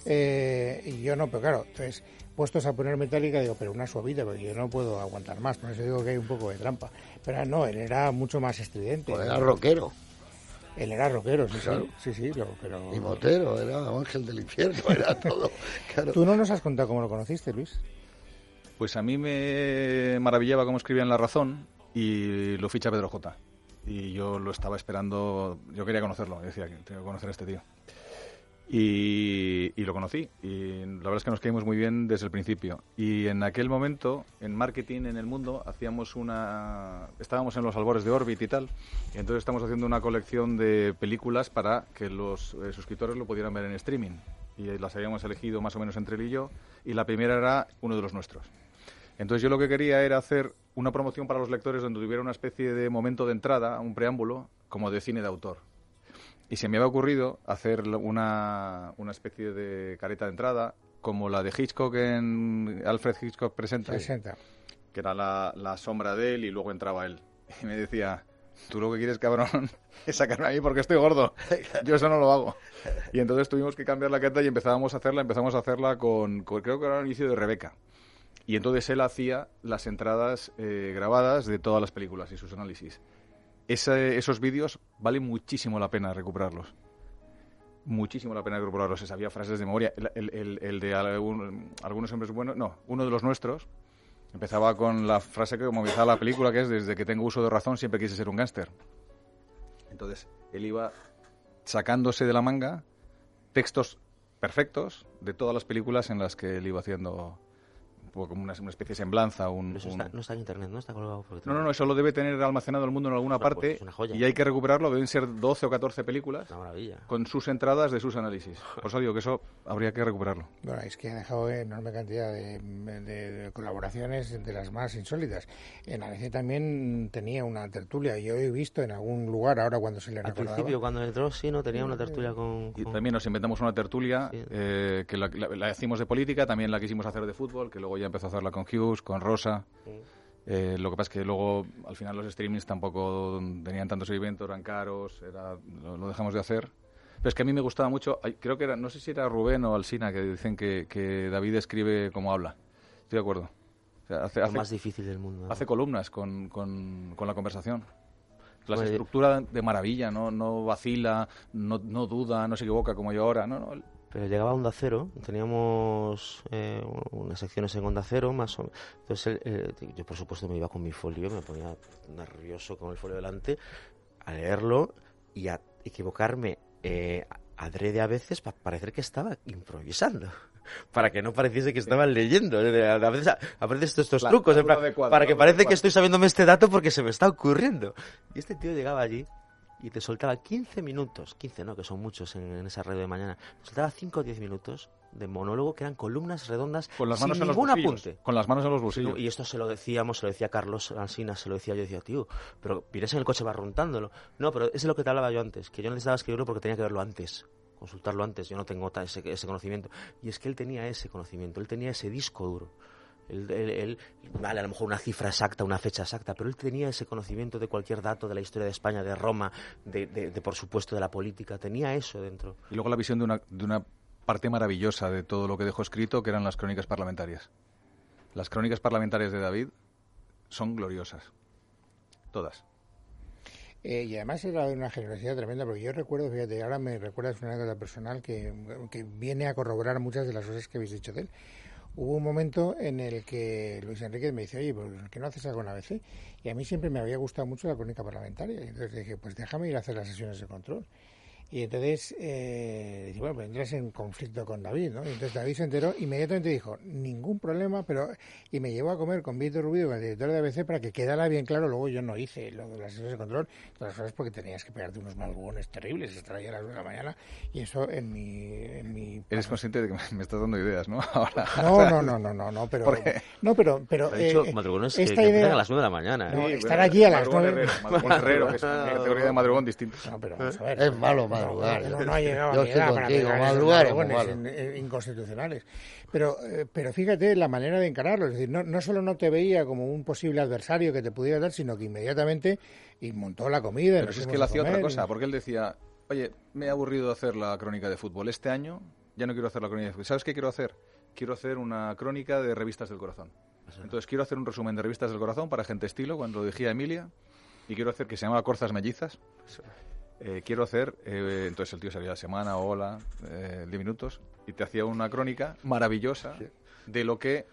Eh, y yo no, pero claro, entonces puestos a poner metálica digo, pero una suavita, porque yo no puedo aguantar más. Por eso digo que hay un poco de trampa. Pero no, él era mucho más estridente. Pues era rockero Él era rockero, sí, Claro. sí, sí, sí, lo- pero... y motero, era ángel del infierno, era todo. Claro. Tú no nos has contado cómo lo conociste, Luis. Pues a mí me maravillaba cómo escribía en La Razón y lo ficha Pedro J. Y yo lo estaba esperando, yo quería conocerlo, yo decía que tengo que conocer a este tío. Y, y lo conocí. Y la verdad es que nos caímos muy bien desde el principio. Y en aquel momento, en marketing en el mundo, hacíamos una. Estábamos en los albores de Orbit y tal. Y entonces estamos haciendo una colección de películas para que los eh, suscriptores lo pudieran ver en streaming. Y las habíamos elegido más o menos entre él y yo. Y la primera era uno de los nuestros. Entonces yo lo que quería era hacer una promoción para los lectores donde tuviera una especie de momento de entrada, un preámbulo, como de cine de autor. Y se me había ocurrido hacer una, una especie de careta de entrada, como la de Hitchcock en Alfred Hitchcock presenta, 60. que era la, la sombra de él y luego entraba él. Y me decía, tú lo que quieres, cabrón, es sacarme a mí porque estoy gordo. Yo eso no lo hago. Y entonces tuvimos que cambiar la careta y empezábamos a hacerla, empezamos a hacerla con, con- creo que era el inicio de Rebeca. Y entonces él hacía las entradas eh, grabadas de todas las películas y sus análisis. Ese- esos vídeos vale muchísimo la pena recuperarlos. Muchísimo la pena recuperarlos. Se sabía frases de memoria. El, el- de algún- algunos hombres buenos, no, uno de los nuestros empezaba con la frase que comenzaba la película, que es desde que tengo uso de razón siempre quise ser un gángster. Entonces él iba sacándose de la manga textos perfectos de todas las películas en las que él iba haciendo como una, una especie de semblanza, un, Pero eso un- está- no está en internet, ¿no? Está colgado. porque no, no, no, eso lo debe tener almacenado el mundo en alguna Bueno, pues parte es una joya. y hay que recuperarlo. Deben ser 12 o 14 películas Es una maravilla. con sus entradas de sus análisis. Por eso digo que eso habría que recuperarlo. Bueno, es que ha dejado enorme cantidad de, de- de colaboraciones de las más insólitas. En ABC también tenía una tertulia. Yo he visto en algún lugar, ahora cuando se le Al recordaba... principio, cuando entró, sí, ¿no? Tenía una tertulia con... Y también nos inventamos una tertulia Sí. eh, que la, la- la hicimos de política, también la quisimos hacer de fútbol, que luego ya empezó a hacerla con Hughes, con Rosa. Eh, lo que pasa es que luego, al final, los streamings tampoco tenían tanto seguimiento, eran caros, era, lo, lo dejamos de hacer. Pero es que a mí me gustaba mucho, creo que era, no sé si era Rubén o Alsina, que dicen que, que David escribe como habla. Estoy de acuerdo. O sea, hace, lo hace- más difícil del mundo. ¿no? hace columnas con, con, con la conversación. Las Pues- estructura de maravilla, no, no vacila, no, no duda, no se equivoca como yo ahora. No, no, él- Pero llegaba a Onda Cero, teníamos eh, unas secciones en Onda Cero, más o Entonces, él, eh, yo por supuesto me iba con mi folio, me ponía nervioso con el folio delante, a leerlo y a equivocarme eh, adrede a veces para parecer que estaba improvisando. Para que no pareciese que estaba leyendo. A veces aparecen estos, estos trucos, plan, cuadro, para la que parece que estoy sabiéndome este dato porque se me está ocurriendo. Y este tío llegaba allí y te soltaba 15 minutos, 15 no, que son muchos en, en esa red de mañana, te soltaba 5 o 10 minutos de monólogo que eran columnas redondas Con las sin manos en los ningún bolsillos. apunte. Con las manos en los bolsillos. y esto se lo decíamos, se lo decía Carlos Alsina, se lo decía yo, decía, tío, pero vienes en el coche barruntándolo. No, pero es lo que te hablaba yo antes, que yo no necesitaba escribirlo porque tenía que verlo antes, consultarlo antes, yo no tengo ese, ese conocimiento. Y es que él tenía ese conocimiento, él tenía ese disco duro. Él, él- él- vale, a lo mejor una cifra exacta, una fecha exacta, pero él tenía ese conocimiento de cualquier dato de la historia de España, de Roma, de, de- de, por supuesto de la política, tenía eso dentro. Y luego la visión de una, de una parte maravillosa de todo lo que dejó escrito, que eran las crónicas parlamentarias. Las crónicas parlamentarias de David son gloriosas. Todas. Eh, y además era de una generosidad tremenda, porque yo recuerdo, fíjate, ahora me recuerdas una anécdota personal que, que viene a corroborar muchas de las cosas que habéis dicho de él. Hubo un momento en el que Luis Enrique me dice, oye, ¿por qué no haces algo en ABC? Y a mí siempre me había gustado mucho la crónica parlamentaria. Y entonces dije, pues déjame ir a hacer las sesiones de control. Y entonces, eh, dije, bueno, pues entras en conflicto con David, ¿no? Y entonces David se enteró, inmediatamente dijo, ningún problema, pero... Y me llevó a comer con Víctor Rubido, con el director de ABC, para que quedara bien claro. Luego yo no hice lo de las sesiones de control, todas las cosas porque tenías que pegarte unos malgones terribles, estar ahí a las 9 de la mañana. Y eso en mi... En mi Eres consciente de que me, estás dando ideas, ¿no? Ahora. no, no, no, no, no, no, pero... No, pero... pero Ha dicho eh, madrugones que, esta que idea- a las 9 de la mañana. ¿eh? No, estar allí a las madrugón herrero, madrugón herrero, que es una categoría de madrugón distinta. No, pero vamos a ver. Es malo No, madrugar. No, no ha llegado Yo a estoy para contigo, esos madrugar es inconstitucionales. Pero, eh, pero fíjate la manera de encararlo. Es decir, no, no solo no te veía como un posible adversario que te pudiera dar, sino que inmediatamente y montó la comida. Pero es que él hacía otra cosa, porque él decía, oye, me he aburrido de hacer la crónica de fútbol. Este año ya no quiero hacer la crónica de fútbol. ¿Sabes qué quiero hacer? Quiero hacer una crónica de revistas del corazón. Entonces quiero hacer un resumen de revistas del corazón para gente estilo, cuando lo dijía Emilia, y quiero hacer que se llama Corzas Mellizas. Eh, quiero hacer, eh, entonces el tío salía la semana, hola, eh, 10 minutos, y te hacía una crónica maravillosa de lo que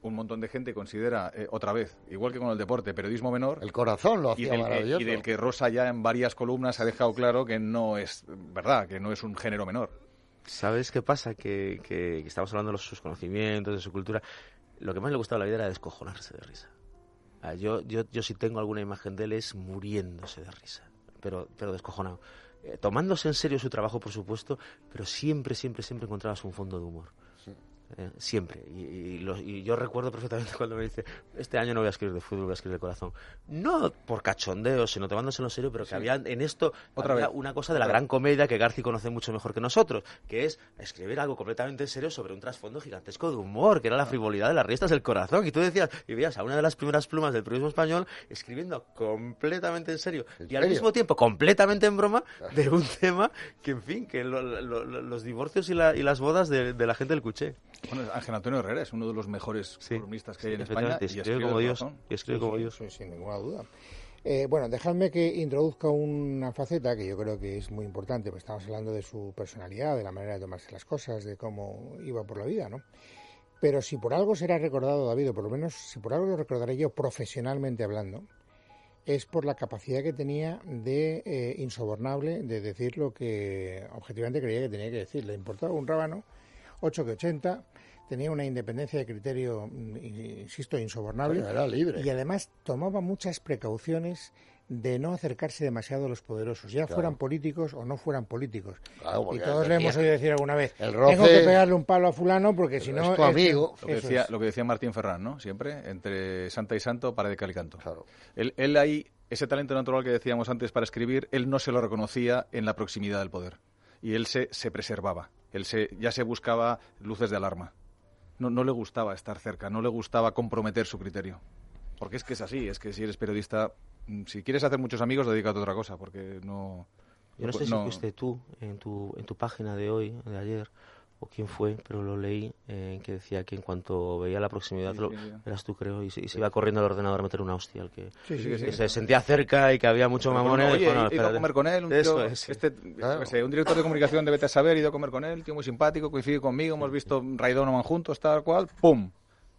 un montón de gente considera, eh, otra vez, igual que con el deporte, periodismo menor, El corazón lo y hacía del, que, maravilloso. y del que Rosa ya en varias columnas ha dejado claro que no es verdad, que no es un género menor. ¿Sabes qué pasa? Que, que, que estamos hablando de sus conocimientos, de su cultura. Lo que más le gustaba de la vida era descojonarse de risa. Ah, Yo, yo, yo si tengo alguna imagen de él es muriéndose de risa, pero, pero descojonado. Eh, tomándose en serio su trabajo, por supuesto, pero siempre, siempre, siempre encontrabas un fondo de humor. Eh, siempre. Y, y lo- y yo recuerdo perfectamente cuando me dice, este año no voy a escribir de fútbol, voy a escribir de corazón. No por cachondeo, sino tomándoselo en serio, pero que había en esto Otra había vez. una cosa de la gran comedia que Garci conoce mucho mejor que nosotros, que es escribir algo completamente en serio sobre un trasfondo gigantesco de humor, que era la frivolidad de las riestas del corazón. Y tú decías, y veías a una de las primeras plumas del periodismo español escribiendo completamente en serio ¿En y al mismo tiempo completamente en broma de un tema que, en fin, que lo- los divorcios y, la- y las bodas de, de la gente del Cuché. Bueno, Ángel Antonio Herrera es uno de los mejores Sí. columnistas que hay en España. y escribe escribe como Dios. Y escribe como Dios. Sí, sin ninguna duda. Eh, bueno, dejadme que introduzca una faceta que yo creo que es muy importante, pues estamos hablando de su personalidad, de la manera de tomarse las cosas, de cómo iba por la vida, ¿no? Pero si por algo será recordado David, o por lo menos si por algo lo recordaré yo profesionalmente hablando, es por la capacidad que tenía de eh, insobornable de decir lo que objetivamente creía que tenía que decir. Le importaba un rábano, 8 que 80, tenía una independencia de criterio, mm, insisto, insobornable. Bueno, era libre. Y además tomaba muchas precauciones de no acercarse demasiado a los poderosos, ya Claro. fueran políticos o no fueran políticos. Claro, y todos le hemos oído decir alguna vez, El tengo que pegarle un palo a fulano porque si no... es tu amigo. Lo que, decía, es. lo que decía Martín Ferrán, ¿no? Siempre, entre santa y santo, para de cal y canto. Claro. Él, él ahí, ese talento natural que decíamos antes para escribir, él no se lo reconocía en la proximidad del poder. Y él se, se preservaba. Él se, ya se buscaba luces de alarma. No, no le gustaba estar cerca, no le gustaba comprometer su criterio. Porque es que es así, es que si eres periodista, mm, si quieres hacer muchos amigos, dedícate a otra cosa, porque no... Yo no sé si no- fuiste tú en tu, en tu página de hoy, de ayer, o quién fue, pero lo leí, eh, que decía que en cuanto veía la proximidad, Sí, lo- eras tú creo, y se, y se iba corriendo al ordenador a meter una hostia, al que, Sí, sí, que sí. que se sentía cerca y que había mucho bueno, dijo, Oye, "No, he ido a espérate". comer con él, un tío, es. este, Claro. sé, un director de comunicación de Vete a Saber, he ido a comer con él, tío muy simpático, coincide conmigo, hemos visto Ray Donovan juntos, tal cual, ¡pum!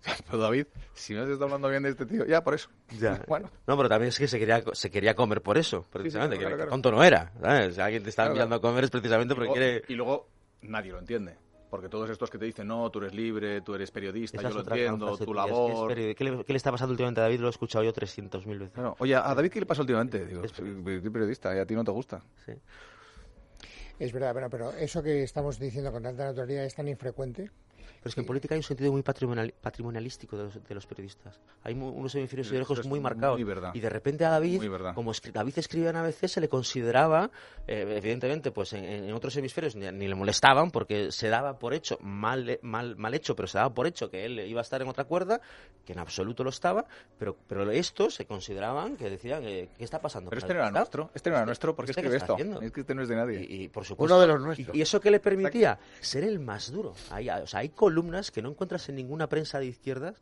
Pero David, si no se está hablando bien de este tío, ya por eso. Ya. Bueno. No, pero también es que se quería, se quería comer por eso, precisamente. claro, que claro. tonto no era. ¿sabes? Si alguien te está Claro, enviando a comer es precisamente Y porque luego, quiere. y luego nadie lo entiende. Porque todos estos que te dicen, no, tú eres libre, tú eres periodista, Esa yo lo entiendo, tu labor. ¿Qué le, qué le está pasando últimamente a David? Lo he escuchado yo 300.000 veces. Claro. Oye, ¿a David qué le pasa últimamente? Digo, soy periodista y a ti no te gusta. Sí. Es verdad, bueno, pero eso que estamos diciendo con tanta naturalidad es tan infrecuente. Pero es que en política hay un sentido muy patrimonial, patrimonialístico de los, de los periodistas. Hay unos hemisferios ideológicos muy marcados. Y de repente a David, como escri- David escribía en ABC, se le consideraba, eh, evidentemente, pues en, en otros hemisferios ni, ni le molestaban porque se daba por hecho, mal, mal, mal hecho, pero se daba por hecho que él iba a estar en otra cuerda, que en absoluto lo estaba, pero, pero estos se consideraban que decían, eh, ¿qué está pasando? Pero este no era nuestro. Este no era nuestro. ¿Por qué ¿Este escribe esto? haciendo? Es que este no es de nadie. Y, y, por supuesto, Uno de los nuestros. Y, y eso que le permitía ser el más duro. Hay, o sea, hay columnas que no encuentras en ninguna prensa de izquierdas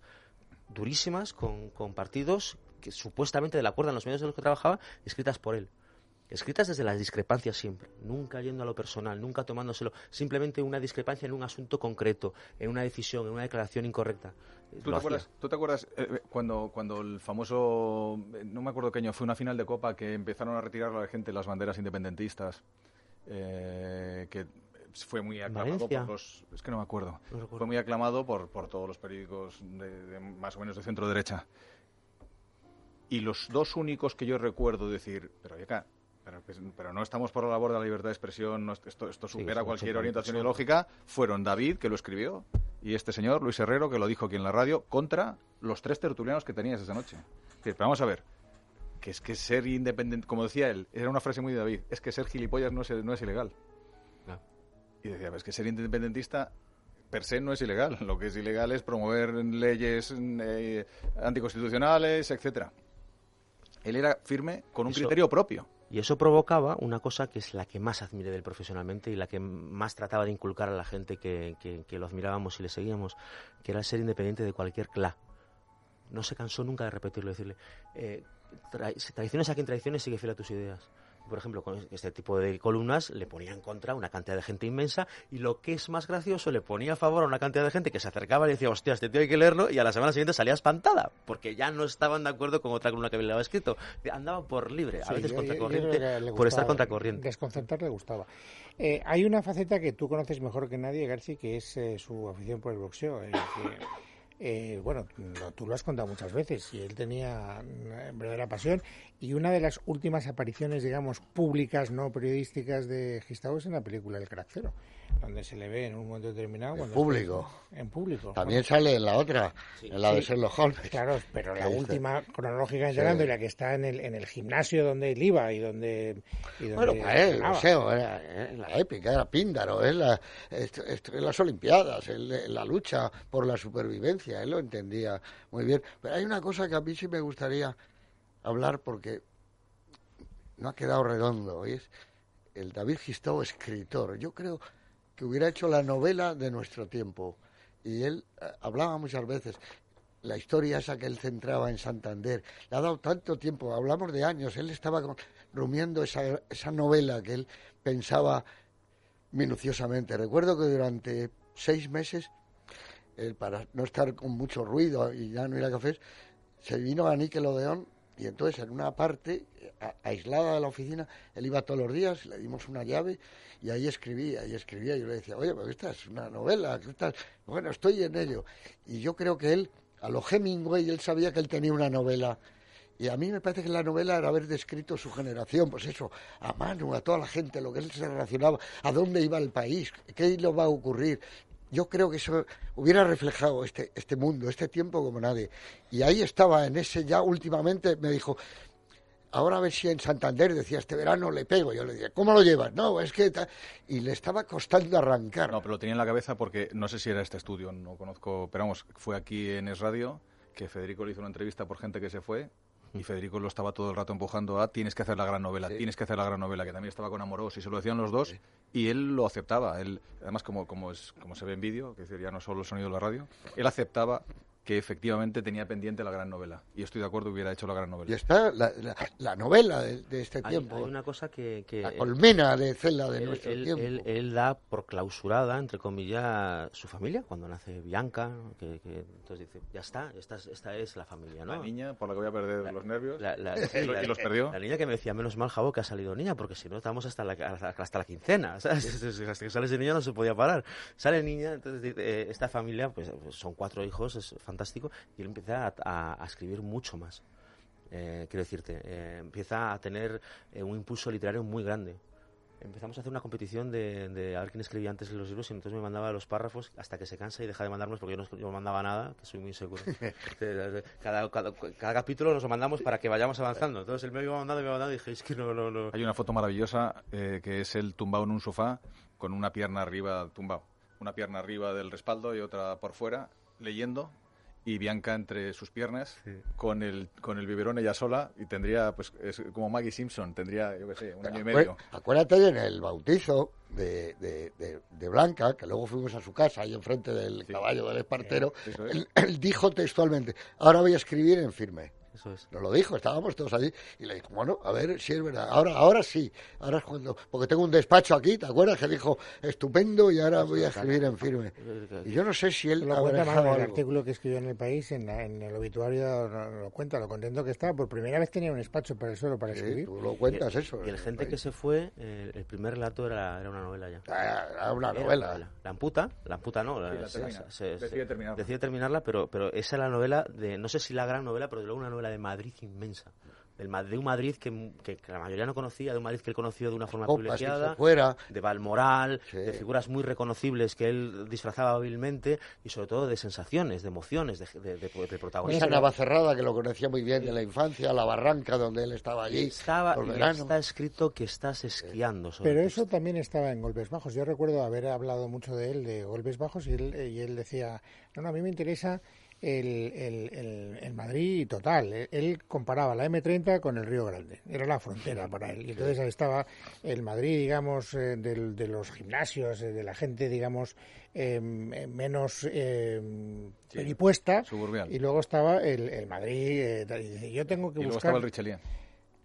durísimas con, con partidos que supuestamente de la cuerda en los medios en los que trabajaba, escritas por él. Escritas desde las discrepancias siempre, nunca yendo a lo personal, nunca tomándoselo, simplemente una discrepancia en un asunto concreto, en una decisión, en una declaración incorrecta. ¿Tú Lo te, hacía. acuerdas, ¿Tú te acuerdas eh, eh, cuando, cuando el famoso, eh, no me acuerdo qué año, fue una final de Copa que empezaron a retirar a la gente las banderas independentistas? eh, que fue muy aclamado Valencia? por los... Es que no me acuerdo. No recuerdo. Fue muy aclamado por, por todos los periódicos de, de más o menos de centro-derecha. Y los dos únicos que yo recuerdo decir, pero oye, acá, pero, pero no estamos por la labor de la libertad de expresión, no- esto, esto supera cualquier orientación ideológica, fueron David, que lo escribió, y este señor, Luis Herrero, que lo dijo aquí en la radio, contra los tres tertulianos que tenías esa noche. Pero vamos a ver, que es que ser independiente, como decía él, era una frase muy de David, es que ser gilipollas no es, no es ilegal. Claro. Y decía, "Pues es que ser independentista per se no es ilegal. Lo que es ilegal es promover leyes eh, anticonstitucionales, etcétera. Él era firme con un Eso- criterio propio. Y eso provocaba una cosa que es la que más admiré de él profesionalmente y la que más trataba de inculcar a la gente que, que- que lo admirábamos y le seguíamos, que era el ser independiente de cualquier cla. No se cansó nunca de repetirlo, decirle, eh, tra- traiciones a quien traiciones, sigue fiel a tus ideas. Por ejemplo, con este tipo de columnas le ponía en contra una cantidad de gente inmensa y lo que es más gracioso, le ponía a favor a una cantidad de gente que se acercaba y decía, hostia, este tío hay que leerlo y a la semana siguiente salía espantada porque ya no estaban de acuerdo con otra columna que le había escrito. Andaba por libre, a Sí, veces yo- yo- yo contracorriente, que le por estar gustaba- contracorriente. Desconcertar le gustaba. Eh, hay una faceta que tú conoces mejor que nadie, Garci, que es eh, su afición por el boxeo. eh, que, eh, bueno, tú lo has contado muchas veces y él tenía una verdadera pasión. Y una de las últimas apariciones, digamos, públicas, no periodísticas de Gistao es en la película El Caracero, donde se le ve en un momento determinado. En público. está- En público. También sale en la otra, en la de Sí. Sherlock Holmes. Claro, pero la está. última cronológicamente Sí. hablando y la que está en el, en el gimnasio donde él iba y donde. Y donde Bueno, para él, boxeo era, la épica, era Píndaro, es la, esto- esto- es las Olimpiadas, el- la lucha por la supervivencia, él lo entendía muy bien. Pero hay una cosa que a mí sí me gustaría hablar porque no ha quedado redondo, y es el David Gistau escritor. Yo creo que hubiera hecho la novela de nuestro tiempo. Y él eh, hablaba muchas veces, la historia esa que él centraba en Santander, le ha dado tanto tiempo, hablamos de años, él estaba rumiando esa, esa novela que él pensaba minuciosamente. Recuerdo que durante seis meses, para no estar con mucho ruido y ya no ir a cafés, se vino a Nickelodeon y entonces en una parte aislada de la oficina, él iba todos los días, le dimos una llave y ahí escribía, y escribía. Yo le decía, oye, pero esta es una novela, ¿qué tal? Bueno, estoy en ello. Y yo creo que él, a lo Hemingway, él sabía que él tenía una novela. Y a mí me parece que la novela era haber descrito su generación, pues eso, a Manu, a toda la gente, lo que él se relacionaba, a dónde iba el país, qué le va a ocurrir. Yo creo que eso hubiera reflejado este, este mundo, este tiempo como nadie. Y ahí estaba, en ese ya últimamente, me dijo, ahora a ver si en Santander decía, este verano le pego. Yo le decía, ¿cómo lo llevas? No, es que... ta-". Y le estaba costando arrancar. No, pero lo tenía en la cabeza porque no sé si era este estudio, no conozco, pero vamos, fue aquí en Es Radio que Federico le hizo una entrevista por gente que se fue y Federico lo estaba todo el rato empujando a tienes que hacer la gran novela, Sí. tienes que hacer la gran novela, que también estaba con Amorós y se lo decían los dos y él lo aceptaba. Él, además, como, como, es, como se ve en vídeo, que decir, ya no solo el sonido de la radio, él aceptaba que efectivamente tenía pendiente la gran novela. Y estoy de acuerdo que hubiera hecho la gran novela. Y está la, la- la novela de, de este Hay, tiempo, hay una cosa que... que la él- colmena de Cela de él, nuestro él- tiempo. él- él da por clausurada, entre comillas, su familia, cuando nace Bianca, que, que entonces dice, ya está, esta, es- esta es la familia, ¿no? La niña, por la que voy a perder los nervios, La- la- y, la- los perdió. La niña que me decía, menos mal, Jabo, que ha salido niña, porque si no estamos hasta la, hasta la quincena. ¿sabes? Hasta que sale ese niño no se podía parar. Sale niña, entonces dice, eh, esta familia, pues son cuatro hijos, es fantástico, y él empieza a, a- a escribir mucho más. Eh, quiero decirte, eh, empieza a tener eh, un impulso literario muy grande. Empezamos a hacer una competición de, de a ver quién escribía antes los libros y entonces me mandaba los párrafos hasta que se cansa y deja de mandarnos porque yo no, yo no mandaba nada, que soy muy inseguro. cada, cada, cada capítulo nos lo mandamos para que vayamos avanzando. Entonces él me iba mandando y me iba mandando y dije, es que no, no, no. Hay una foto maravillosa eh, que es él tumbado en un sofá con una pierna arriba, tumbado, una pierna arriba del respaldo y otra por fuera, leyendo, y Bianca entre sus piernas, con, el, con el biberón ella sola, y tendría, pues, es como Maggie Simpson, tendría, yo qué sé, un año y medio. Acuérdate en el bautizo de, de- de- de Blanca, que luego fuimos a su casa, ahí enfrente del caballo del espartero, Eso es. él, él dijo textualmente, ahora voy a escribir en firme. Eso es. Nos lo dijo, estábamos todos allí y le dijo, bueno, a ver si es verdad. Ahora, ahora sí, ahora es cuando, porque tengo un despacho aquí, ¿te acuerdas? Que dijo, estupendo y ahora voy a escribir en firme. Y yo no sé si él Lo cuenta el artículo que escribió en el país, en, la- en el obituario lo, lo cuenta, lo contento que estaba. Por primera vez tenía un despacho para solo para Sí, escribir. tú lo cuentas eso. Y el en gente que se fue, eh, el primer relato era, era una novela ya. Ah, Era una Era novela. La amputa, la amputa no. Sí, la se- termina. se- se- Decide terminarla. decide terminarla, pero, pero esa es la novela de, no sé si la gran novela, pero de luego una novela de Madrid inmensa. Del, de un Madrid que, que la mayoría no conocía, de un Madrid que él conoció de una forma Copas, privilegiada. fuera. de Valmoral, Sí. de figuras muy reconocibles que él disfrazaba hábilmente y sobre todo de sensaciones, de emociones, de, de, de- de protagonismo. Esa Navacerrada que lo conocía muy bien de la infancia, la barranca donde él estaba allí. Estaba, y está escrito que estás esquiando. sobre Pero eso también estaba en Golpes Bajos. Yo recuerdo haber hablado mucho de él, de Golpes Bajos, y él, y él decía, no, no, a mí me interesa el, el, el- el Madrid total. Él, él comparaba la M30 con el Río Grande. Era la frontera para él. Y entonces ahí estaba el Madrid, digamos, eh, del- de los gimnasios, eh, de la gente, digamos, eh, menos eh, peripuesta. suburbial. Y luego estaba el, el Madrid. eh, tal, y dice, yo tengo que Y luego buscar... estaba el Richelieu.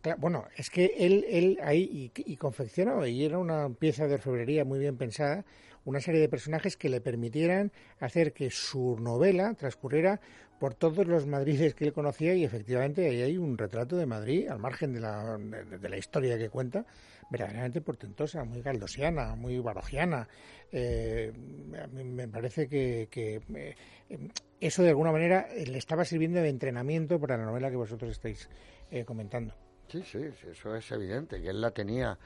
Claro, bueno, es que él, él ahí y, y confeccionó, y era una pieza de orfebrería muy bien pensada, una serie de personajes que le permitieran hacer que su novela transcurriera por todos los Madrides que él conocía y efectivamente ahí hay un retrato de Madrid, al margen de la, de, la historia que cuenta, verdaderamente portentosa, muy galdosiana, muy barogiana. Eh, a mí me parece que, eh, eso de alguna manera le estaba sirviendo de entrenamiento para la novela que vosotros estáis eh, comentando. Sí, sí, eso es evidente, que él la tenía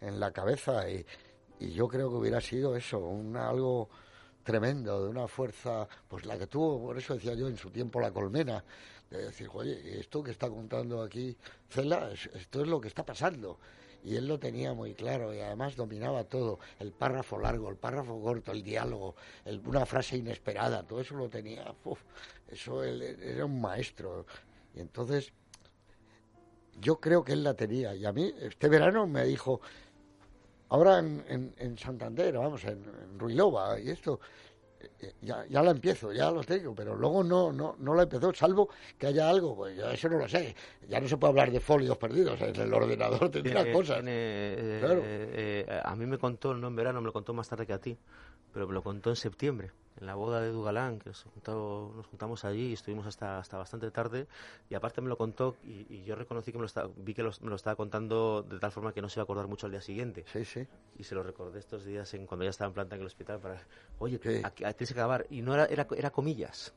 en la cabeza y, y yo creo que hubiera sido eso, un algo tremendo, de una fuerza, pues la que tuvo, por eso decía yo en su tiempo la colmena, de decir, oye, esto que está contando aquí Cela, es- esto es lo que está pasando. Y él lo tenía muy claro y además dominaba todo, el párrafo largo, el párrafo corto, el diálogo, el- una frase inesperada, todo eso lo tenía, uf, eso él era un maestro. Y entonces yo creo que él la tenía. Y a mí, este verano me dijo, ahora en, en, en Santander, vamos, en, en Ruilova y esto, eh, ya, ya la empiezo, ya lo tengo, pero luego no, no, no la empezó, salvo que haya algo, pues yo eso no lo sé. Ya no se puede hablar de folios perdidos, en el ordenador tendrá Tiene- cosas. eh, Claro. eh, eh, a mí me contó, no en verano, me lo contó más tarde que a ti, pero me lo contó en septiembre, en la boda de Dugalán, que nos, juntó- nos juntamos allí y estuvimos hasta, hasta bastante tarde, y aparte me lo contó y, y yo reconocí que me lo estaba, vi que me lo estaba contando de tal forma que no se iba a acordar mucho al día siguiente. Sí, sí. Y se lo recordé estos días en, cuando ya estaba en planta en el hospital para, oye, Sí. aquí tienes que acabar. Y no era, era, era comillas.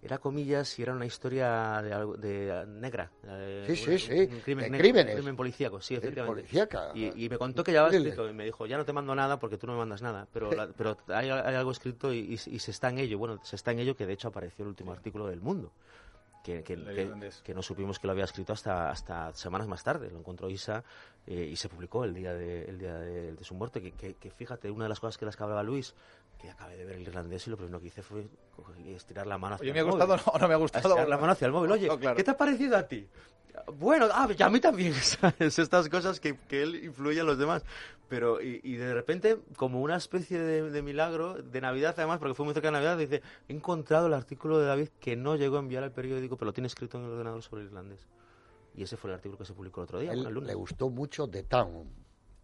Era comillas y era una historia de, algo- de negra. Sí, sí, un- sí, Un crimen, de negro, crímenes. un crimen policíaco, sí, efectivamente. policíaca. Y, y me contó que ya había escrito y me dijo, ya no te mando nada porque tú no me mandas nada, pero, la- pero hay, hay algo escrito y, y- y se está en ello. Bueno, se está en ello que de hecho apareció el último artículo del Mundo. Que, que, no supimos que lo había escrito hasta, hasta semanas más tarde. Lo encontró Isa eh, y se publicó el día de, el día de, de su muerte. Que, que- que fíjate, una de las cosas que las que hablaba Luis, que acabé de ver el irlandés y lo primero que hice fue estirar la mano hacia Oye, el ¿me ha móvil. gustado o no me ha gustado? Estirar la mano hacia el móvil. Oye, No, claro. ¿qué te ha parecido a ti? Bueno, ah, y a mí también, ¿sabes? Estas cosas que, que él influye a los demás. Pero, y, y de repente, como una especie de, de milagro, de Navidad además, porque fue muy cerca de Navidad, dice, he encontrado el artículo de David que no llegó a enviar al periódico, pero lo tiene escrito en el ordenador sobre el irlandés. Y ese fue el artículo que se publicó el otro día, Él bueno, el lunes. le gustó mucho The Town.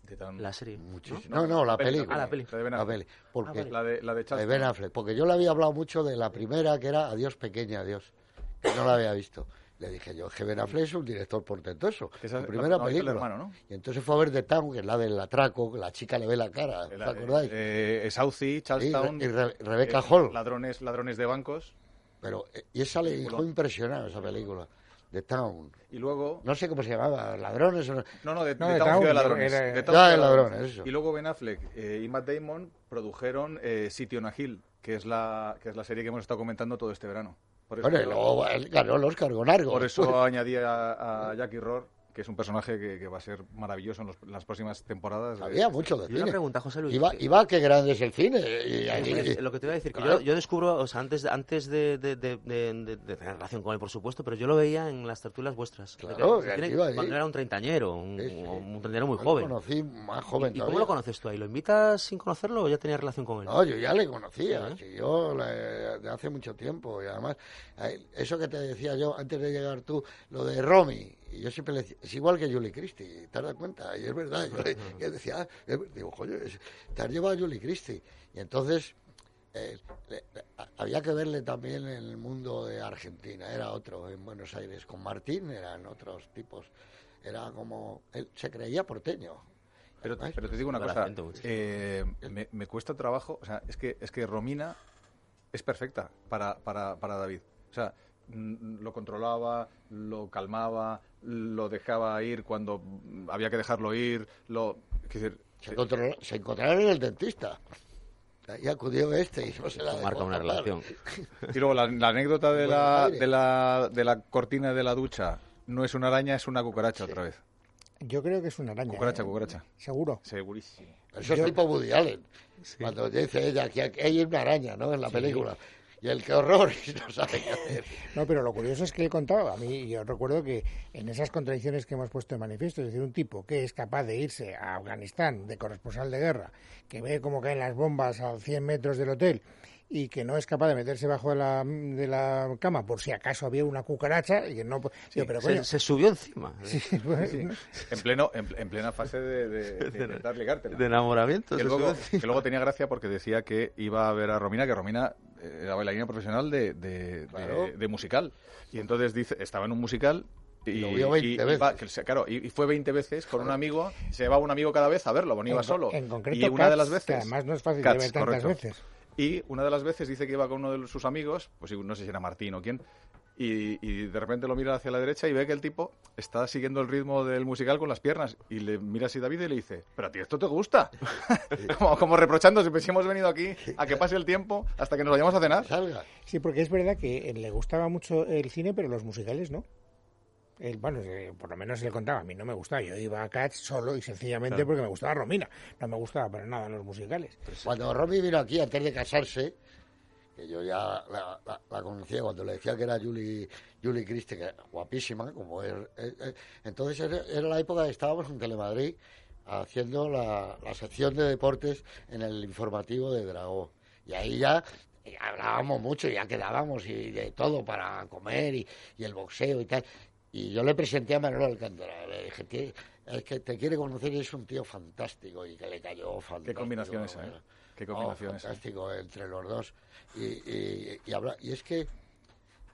De tan- La serie. Muchísimo. No, no, la peli, película. Ah, la peli. La de Ben La Affleck. peli. Porque vale. La de, la de de Charlton. Ben Affleck. Porque yo le había hablado mucho de la primera, que era Adiós pequeña, adiós. Que no la había visto. Le dije yo, que Ben Affleck es un director portentoso. Esa Su la- primera la película. hermano, ¿no? Y entonces fue a ver The Town, que es la del atraco, que la chica le ve la cara. ¿Te La- acordáis? Eh, eh, Southie, Charlestown. y Re- Rebecca eh, Hall. Ladrones, ladrones de bancos. Pero, eh, y esa le dejó impresionado, esa película. The Town. Y luego. No sé cómo se llamaba, ladrones o no. No, no, de, No, de de Town Town, de Ladrones. era- De Town Ya, de ladrones, eso. Y luego Ben Affleck eh, y Matt Damon produjeron eh, City on a Hill, que es, la, que es la serie que hemos estado comentando todo este verano. Por eso, Bueno, luego él ganó el Oscar con Argo. por eso añadí a, a Jackie Rohr, que es un personaje que, que va a ser maravilloso en, los- en las próximas temporadas. de- Había mucho de Y una cine. pregunta, José Luis. Iba, iba, qué grande es el cine. Y, lo que te iba a decir, que Claro. yo, yo descubro, o sea, antes, antes de, de, de, de- de- de tener relación con él, por supuesto, pero yo lo veía en las tertulias vuestras. Claro, que- que tiene- iba ahí. cuando era un treintañero, un, Sí, sí. un treintañero muy Yo joven. Lo conocí más joven ¿Y, cómo lo conoces tú ahí? ¿Lo invitas sin conocerlo o ya tenías relación con él? No, yo ya le conocía, yo le- de hace mucho tiempo y además eh, eso que te decía yo antes de llegar tú, lo de Romy, y yo siempre le decía, es igual que Julie Christie, ¿te das cuenta? Y es verdad, yo, le- yo decía, ah, es digo, coño, te has llevado a Julie Christie. Y entonces eh, le- había que verle también en el mundo de Argentina, era otro, en Buenos Aires, con Martín eran otros tipos, era como, él se creía porteño. Pero, pero te digo una cosa, eh, me, me cuesta trabajo, o sea, es que, es que Romina es perfecta para, para, para David. O sea, mm, lo controlaba, lo calmaba, lo dejaba ir cuando había que dejarlo ir, lo... decir, Se, encontró- se encontraron en el dentista. Y acudió este y no se la marca una relación. Y luego la, la anécdota de la, de, la, de la cortina de la ducha no es una araña, es una cucaracha otra vez. Yo creo que es una araña. Cucaracha, ¿eh? cucaracha. Seguro. Segurísimo. Eso es Yo- tipo Woody Allen. Cuando dice ella que aquí hay una araña, ¿no? En la película. Y el qué horror, y no sabe qué hacer. No, pero lo curioso es que él contaba, a mí yo recuerdo que en esas contradicciones que hemos puesto en manifiesto, es decir, un tipo que es capaz de irse a Afganistán de corresponsal de guerra, que ve cómo caen las bombas a 100 metros del hotel y que no es capaz de meterse bajo de la, de la cama por si acaso había una cucaracha y que no... digo, pero coño, Se, se subió encima sí, pues, En, pleno, en, en plena fase de, de- de intentar ligártela. de enamoramiento. Que se luego, subió encima. que luego tenía gracia porque decía que iba a ver a Romina, que Romina era bailarina profesional de, de, de- Claro. de musical. Y entonces dice, estaba en un musical y, Lo vio 20 y- y veces. va- que claro, y, fue 20 veces con un amigo, se llevaba un amigo cada vez a verlo, bueno, iba solo. en concreto, y una de Cats, las que veces... además no es fácil Cats, de ver tantas correcto. veces. Y una de las veces dice que iba con uno de sus amigos, pues no sé si era Martín o quién, y, y de repente lo mira hacia la derecha y ve que el tipo está siguiendo el ritmo del musical con las piernas. Y le mira así David y le dice, pero a ti esto te gusta. como, como reprochándose, pues si hemos venido aquí a que pase el tiempo hasta que nos vayamos a cenar. Salga. Sí, porque es verdad que eh, le gustaba mucho el cine, pero los musicales no. Él, bueno, por lo menos él contaba, a mí no me gustaba. Yo iba a Cats solo y sencillamente porque me gustaba Romina. No me gustaba para nada los musicales. Cuando Romy vino aquí antes de casarse, que yo ya la, la- la conocía cuando le decía que era Julie, Julie Christie, que era guapísima, como es. eh, eh, entonces era, era la época que estábamos en Telemadrid haciendo la, la sección de deportes en el informativo de Dragó. Y ahí ya hablábamos mucho, ya quedábamos y de todo para comer y, y el boxeo y tal. Y yo le presenté a Manuel Alcántara, le dije, "Tío, es que te quiere conocer y es un tío fantástico y que le cayó fantástico. Qué combinación esa, ¿eh? Qué combinación esa. fantástico entre los dos. Y, y, y, habla- y es que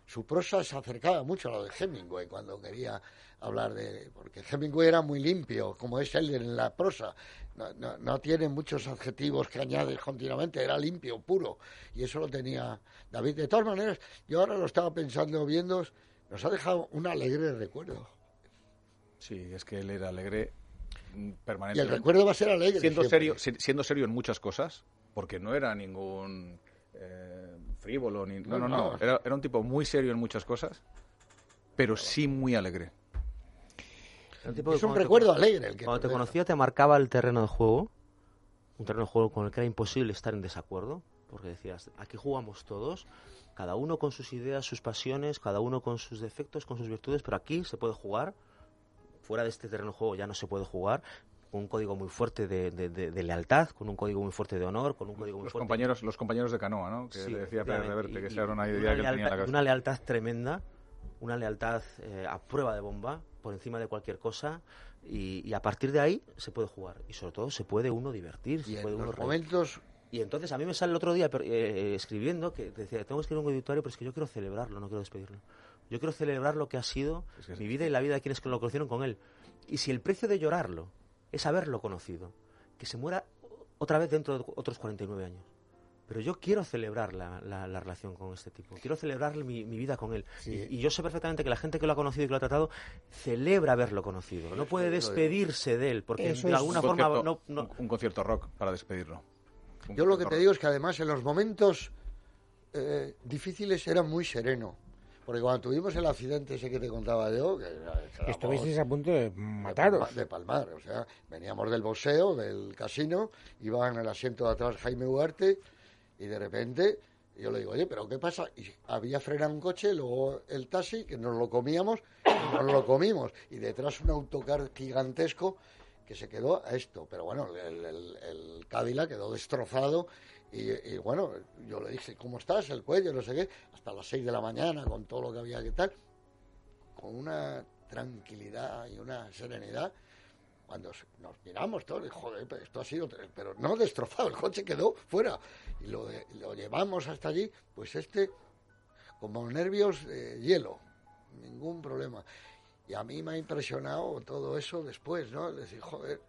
su prosa se acercaba mucho a lo de Hemingway cuando quería hablar de... Porque Hemingway era muy limpio, como es él en la prosa. No, no, no tiene muchos adjetivos que añades continuamente, era limpio, puro. Y eso lo tenía David. De todas maneras, yo ahora lo estaba pensando, viendo, nos ha dejado un alegre recuerdo. Sí, es que él era alegre mm, Y el recuerdo va a ser alegre. siendo siempre. serio, si- siendo serio en muchas cosas, porque no era ningún eh, frívolo ni no, no, No. Era, era un tipo muy serio en muchas cosas, pero sí muy alegre. Tipo Es un te recuerdo cono- alegre el que Cuando te conocía te marcaba el terreno de juego, un terreno de juego con el que era imposible estar en desacuerdo. porque decías, aquí jugamos todos, cada uno con sus ideas, sus pasiones, cada uno con sus defectos, con sus virtudes, pero aquí se puede jugar, fuera de este terreno de juego ya no se puede jugar, con un código muy fuerte de, de- de- de lealtad, con un código muy fuerte de honor, con un código muy Los fuerte compañeros, los compañeros de canoa, ¿no? Que Sí, le decía Pérez. Reverte, que Y- una idea que lealtad, tenía en la cabeza. Una lealtad tremenda, una lealtad eh, a prueba de bomba, por encima de cualquier cosa, y, y a partir de ahí se puede jugar. Y sobre todo se puede uno divertir, Y se puede en uno los momentos Y entonces a mí me sale el otro día per- eh, escribiendo que decía, tengo que escribir un obituario, pero es que yo quiero celebrarlo, no quiero despedirlo. Yo quiero celebrar lo que ha sido Es que es- mi vida y la vida de quienes lo conocieron con él. Y si el precio de llorarlo es haberlo conocido, que se muera otra vez dentro de otros 49 años. Pero yo quiero celebrar la, la- la relación con este tipo, quiero celebrar mi, mi vida con él. Sí. Y, y yo sé perfectamente que la gente que lo ha conocido y que lo ha tratado celebra haberlo conocido. No puede despedirse de él, porque Eso de alguna un forma no, no- un- un concierto rock para despedirlo. Un Yo lo que te rock. digo es que además en los momentos eh, difíciles era muy sereno. Porque cuando tuvimos el accidente ese que te contaba yo, que éramos Estuvisteis a punto de mataros. De palmar, o sea, veníamos del boxeo, del casino, iba en el asiento de atrás Jaime Ugarte y de repente yo le digo, oye, pero ¿qué pasa? Y había frenado un coche, luego el taxi, que nos lo comíamos, y nos lo comimos. Y detrás un autocar gigantesco que se quedó a esto. Pero bueno, el, el, el Cádila quedó destrozado. Y, y bueno, yo le dije, ¿cómo estás? El cuello, no sé qué. Hasta las 6 de la mañana, con todo lo que había que tal. Con una tranquilidad y una serenidad. Cuando nos miramos todos, joder, esto ha sido, pero no destrozado, el coche quedó fuera. Y lo, lo llevamos hasta allí, pues este, como nervios de hielo, ningún problema. Y a mí me ha impresionado todo eso después, ¿no? Es decir, joder,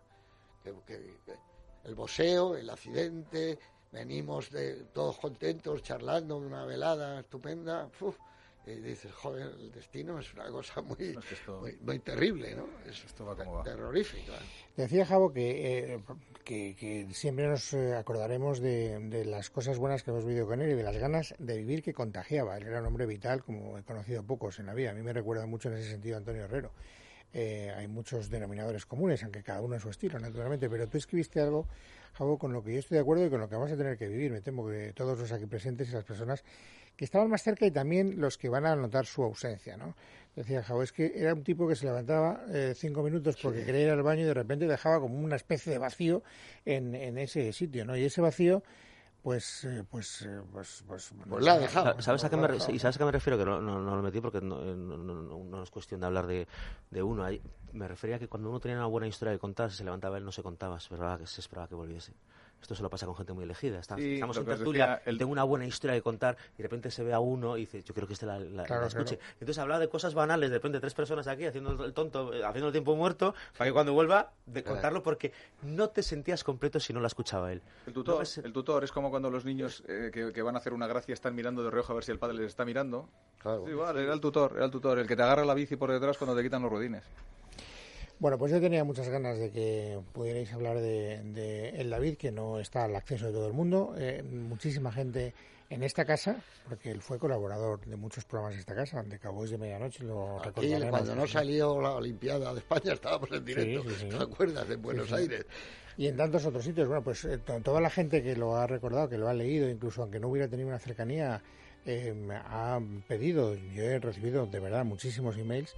que, que- que el boxeo, el accidente, venimos de, todos contentos, charlando, una velada estupenda, uf, y dices, joder, el destino es una cosa muy, Es que esto- muy, muy terrible, ¿no? Es Esto va como terrorífica. Decía Javo que, eh, que, que siempre nos eh, acordaremos de, de las cosas buenas que hemos vivido con él y de las ganas de vivir que contagiaba. Él era un hombre vital, como he conocido pocos en la vida. A mí me recuerda mucho en ese sentido a Antonio Herrero. Eh, hay muchos denominadores comunes, aunque cada uno a su estilo, naturalmente. Pero tú escribiste algo, Javo, con lo que yo estoy de acuerdo y con lo que vamos a tener que vivir. Me temo que todos los aquí presentes y las personas que estaban más cerca y también los que van a notar su ausencia, ¿no? Decía Javo, es que era un tipo que se levantaba eh, cinco minutos porque quería ir al baño y de repente dejaba como una especie de vacío en, en ese sitio, ¿no? Y ese vacío, pues, eh, pues, eh, pues, pues, Pues la ha dejado. Sa- ¿Sabes a qué me, Pues re- y sabes a qué me refiero? Que no, no, no lo metí porque no, eh, no, no- no- no es cuestión de hablar de, de uno. Ahí me refería a que cuando uno tenía una buena historia que contar, si se levantaba él no se contaba, se esperaba que, se esperaba que volviese. Esto se lo pasa con gente muy elegida. Está- Sí, estamos en tertulia, el- tengo una buena historia que contar y de repente se ve a uno y dice, yo creo que este la, la- Claro, la escuche. claro. Entonces hablaba de cosas banales, de repente tres personas aquí haciendo el tonto, eh, haciendo el tiempo muerto, para que cuando vuelva de contarlo porque no te sentías completo si no la escuchaba él. El tutor, No ves- el tutor es como cuando los niños eh, que, que van a hacer una gracia están mirando de reojo a ver si el padre les está mirando. Claro. Sí, igual, era el tutor, era el tutor, el que te agarra la bici por detrás cuando te quitan los ruedines. Bueno, pues yo tenía muchas ganas de que pudierais hablar de, de el David, que no está al acceso de todo el mundo. Eh, muchísima gente en esta casa, porque él fue colaborador de muchos programas de esta casa, de Cowboys de Medianoche, lo Aquí, cuando no salió la Olimpiada de España, estábamos en directo. sí, sí. ¿Te acuerdas? En Buenos. Aires. Y en tantos otros sitios. Bueno, pues eh, to- toda la gente que lo ha recordado, que lo ha leído, incluso aunque no hubiera tenido una cercanía, eh, ha pedido, yo he recibido de verdad muchísimos emails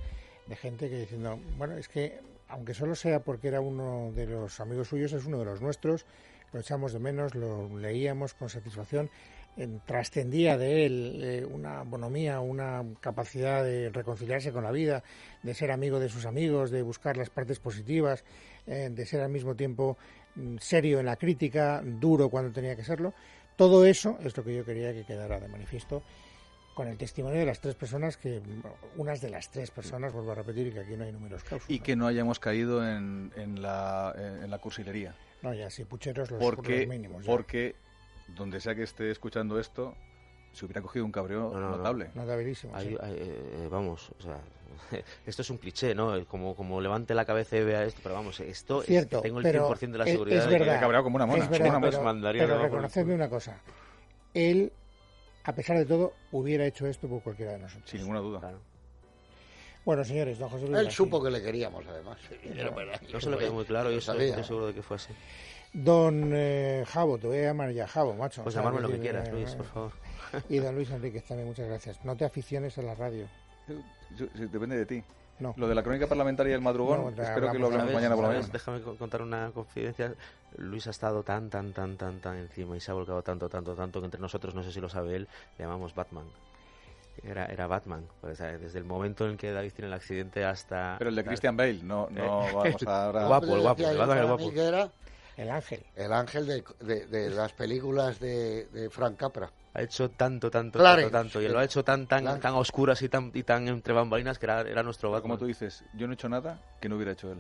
de gente que diciendo, bueno, es que aunque solo sea porque era uno de los amigos suyos, es uno de los nuestros, lo echamos de menos, lo leíamos con satisfacción, en- trascendía de él eh, una bonomía, una capacidad de reconciliarse con la vida, de ser amigo de sus amigos, de buscar las partes positivas, eh, de ser al mismo tiempo mm, serio en la crítica, duro cuando tenía que serlo. Todo eso es lo que yo quería que quedara de manifiesto con el testimonio de las tres personas que, unas de las tres personas, vuelvo a repetir, que aquí no hay números clausos. Y ¿no? que no hayamos caído en, en la, en la cursilería. No, ya sí, pucheros los, Porque, los mínimos. ya. porque donde sea que esté escuchando esto, se hubiera cogido un cabreo No, no, no. notable. Notabilísimo, sí. Hay- eh, vamos, o sea, esto es un cliché, ¿no? Como, como levante la cabeza y vea esto, pero vamos, esto es Cierto, que tengo el pero 100% de la es- seguridad. es de que- verdad. cabreado como una mona, Es verdad, como una pero, mona. Mandaría pero reconocedme una cosa. Él, a pesar de todo, hubiera hecho esto por cualquiera de nosotros. Sin ninguna duda. Claro. Bueno, señores, don José Luis Él García. supo que le queríamos, además. No se lo quedó muy claro y Lo eso sabía. estoy seguro de que fue así. Don eh, Javo, te voy a llamar ya Javo, macho. Pues llamarme lo que quieras, Luis, por favor. Y don Luis Enríquez también, muchas gracias. No te aficiones a la radio. Yo- depende de ti. No. Lo de la crónica parlamentaria y el madrugón, No, espero que lo hablemos mañana por la mañana. Déjame co- contar una confidencia. Luis ha estado tan, tan, tan, tan, tan encima y se ha volcado tanto, tanto, tanto que entre nosotros, no sé si lo sabe él, le llamamos Batman. Era, era Batman. Pues, eh, desde el momento en que David tiene el accidente hasta... Pero el de Christian Bale, no, no vamos a ahora... Guapo, el guapo, el Batman, el guapo. era El ángel. el ángel de, de- de las películas de, de Frank Capra. Ha hecho tanto, tanto, Clarence. tanto, tanto. Y lo ha hecho tan, tan, Clarence. tan a oscuras y tan, y tan entre bambalinas que era, era nuestro Pero Batman. como tú dices, yo no he hecho nada que no hubiera hecho él.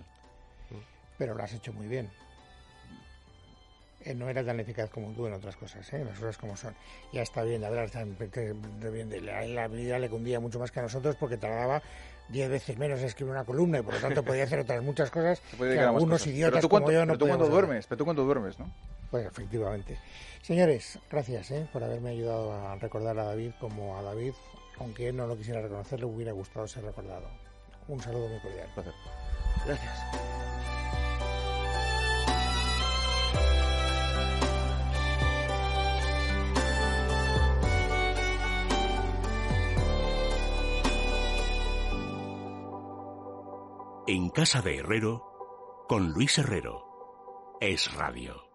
Pero lo has hecho muy bien. Eh, no era tan eficaz como tú en otras cosas, ¿eh? las cosas como son. Ya está bien de hablar tan que- de bien la, la habilidad le cundía mucho más que a nosotros porque tardaba diez veces menos en escribir una columna y por lo tanto podía hacer otras muchas cosas que algunos cosas. idiotas pero tú como yo no pero tú cuando duermes, pero tú cuando duermes, ¿no? Pues efectivamente. Señores, gracias ¿eh? por haberme ayudado a recordar a David como a David, aunque él no lo quisiera reconocer, le hubiera gustado ser recordado. Un saludo muy cordial. Placer. Gracias. En casa de Herrero, con Luis Herrero. Es radio.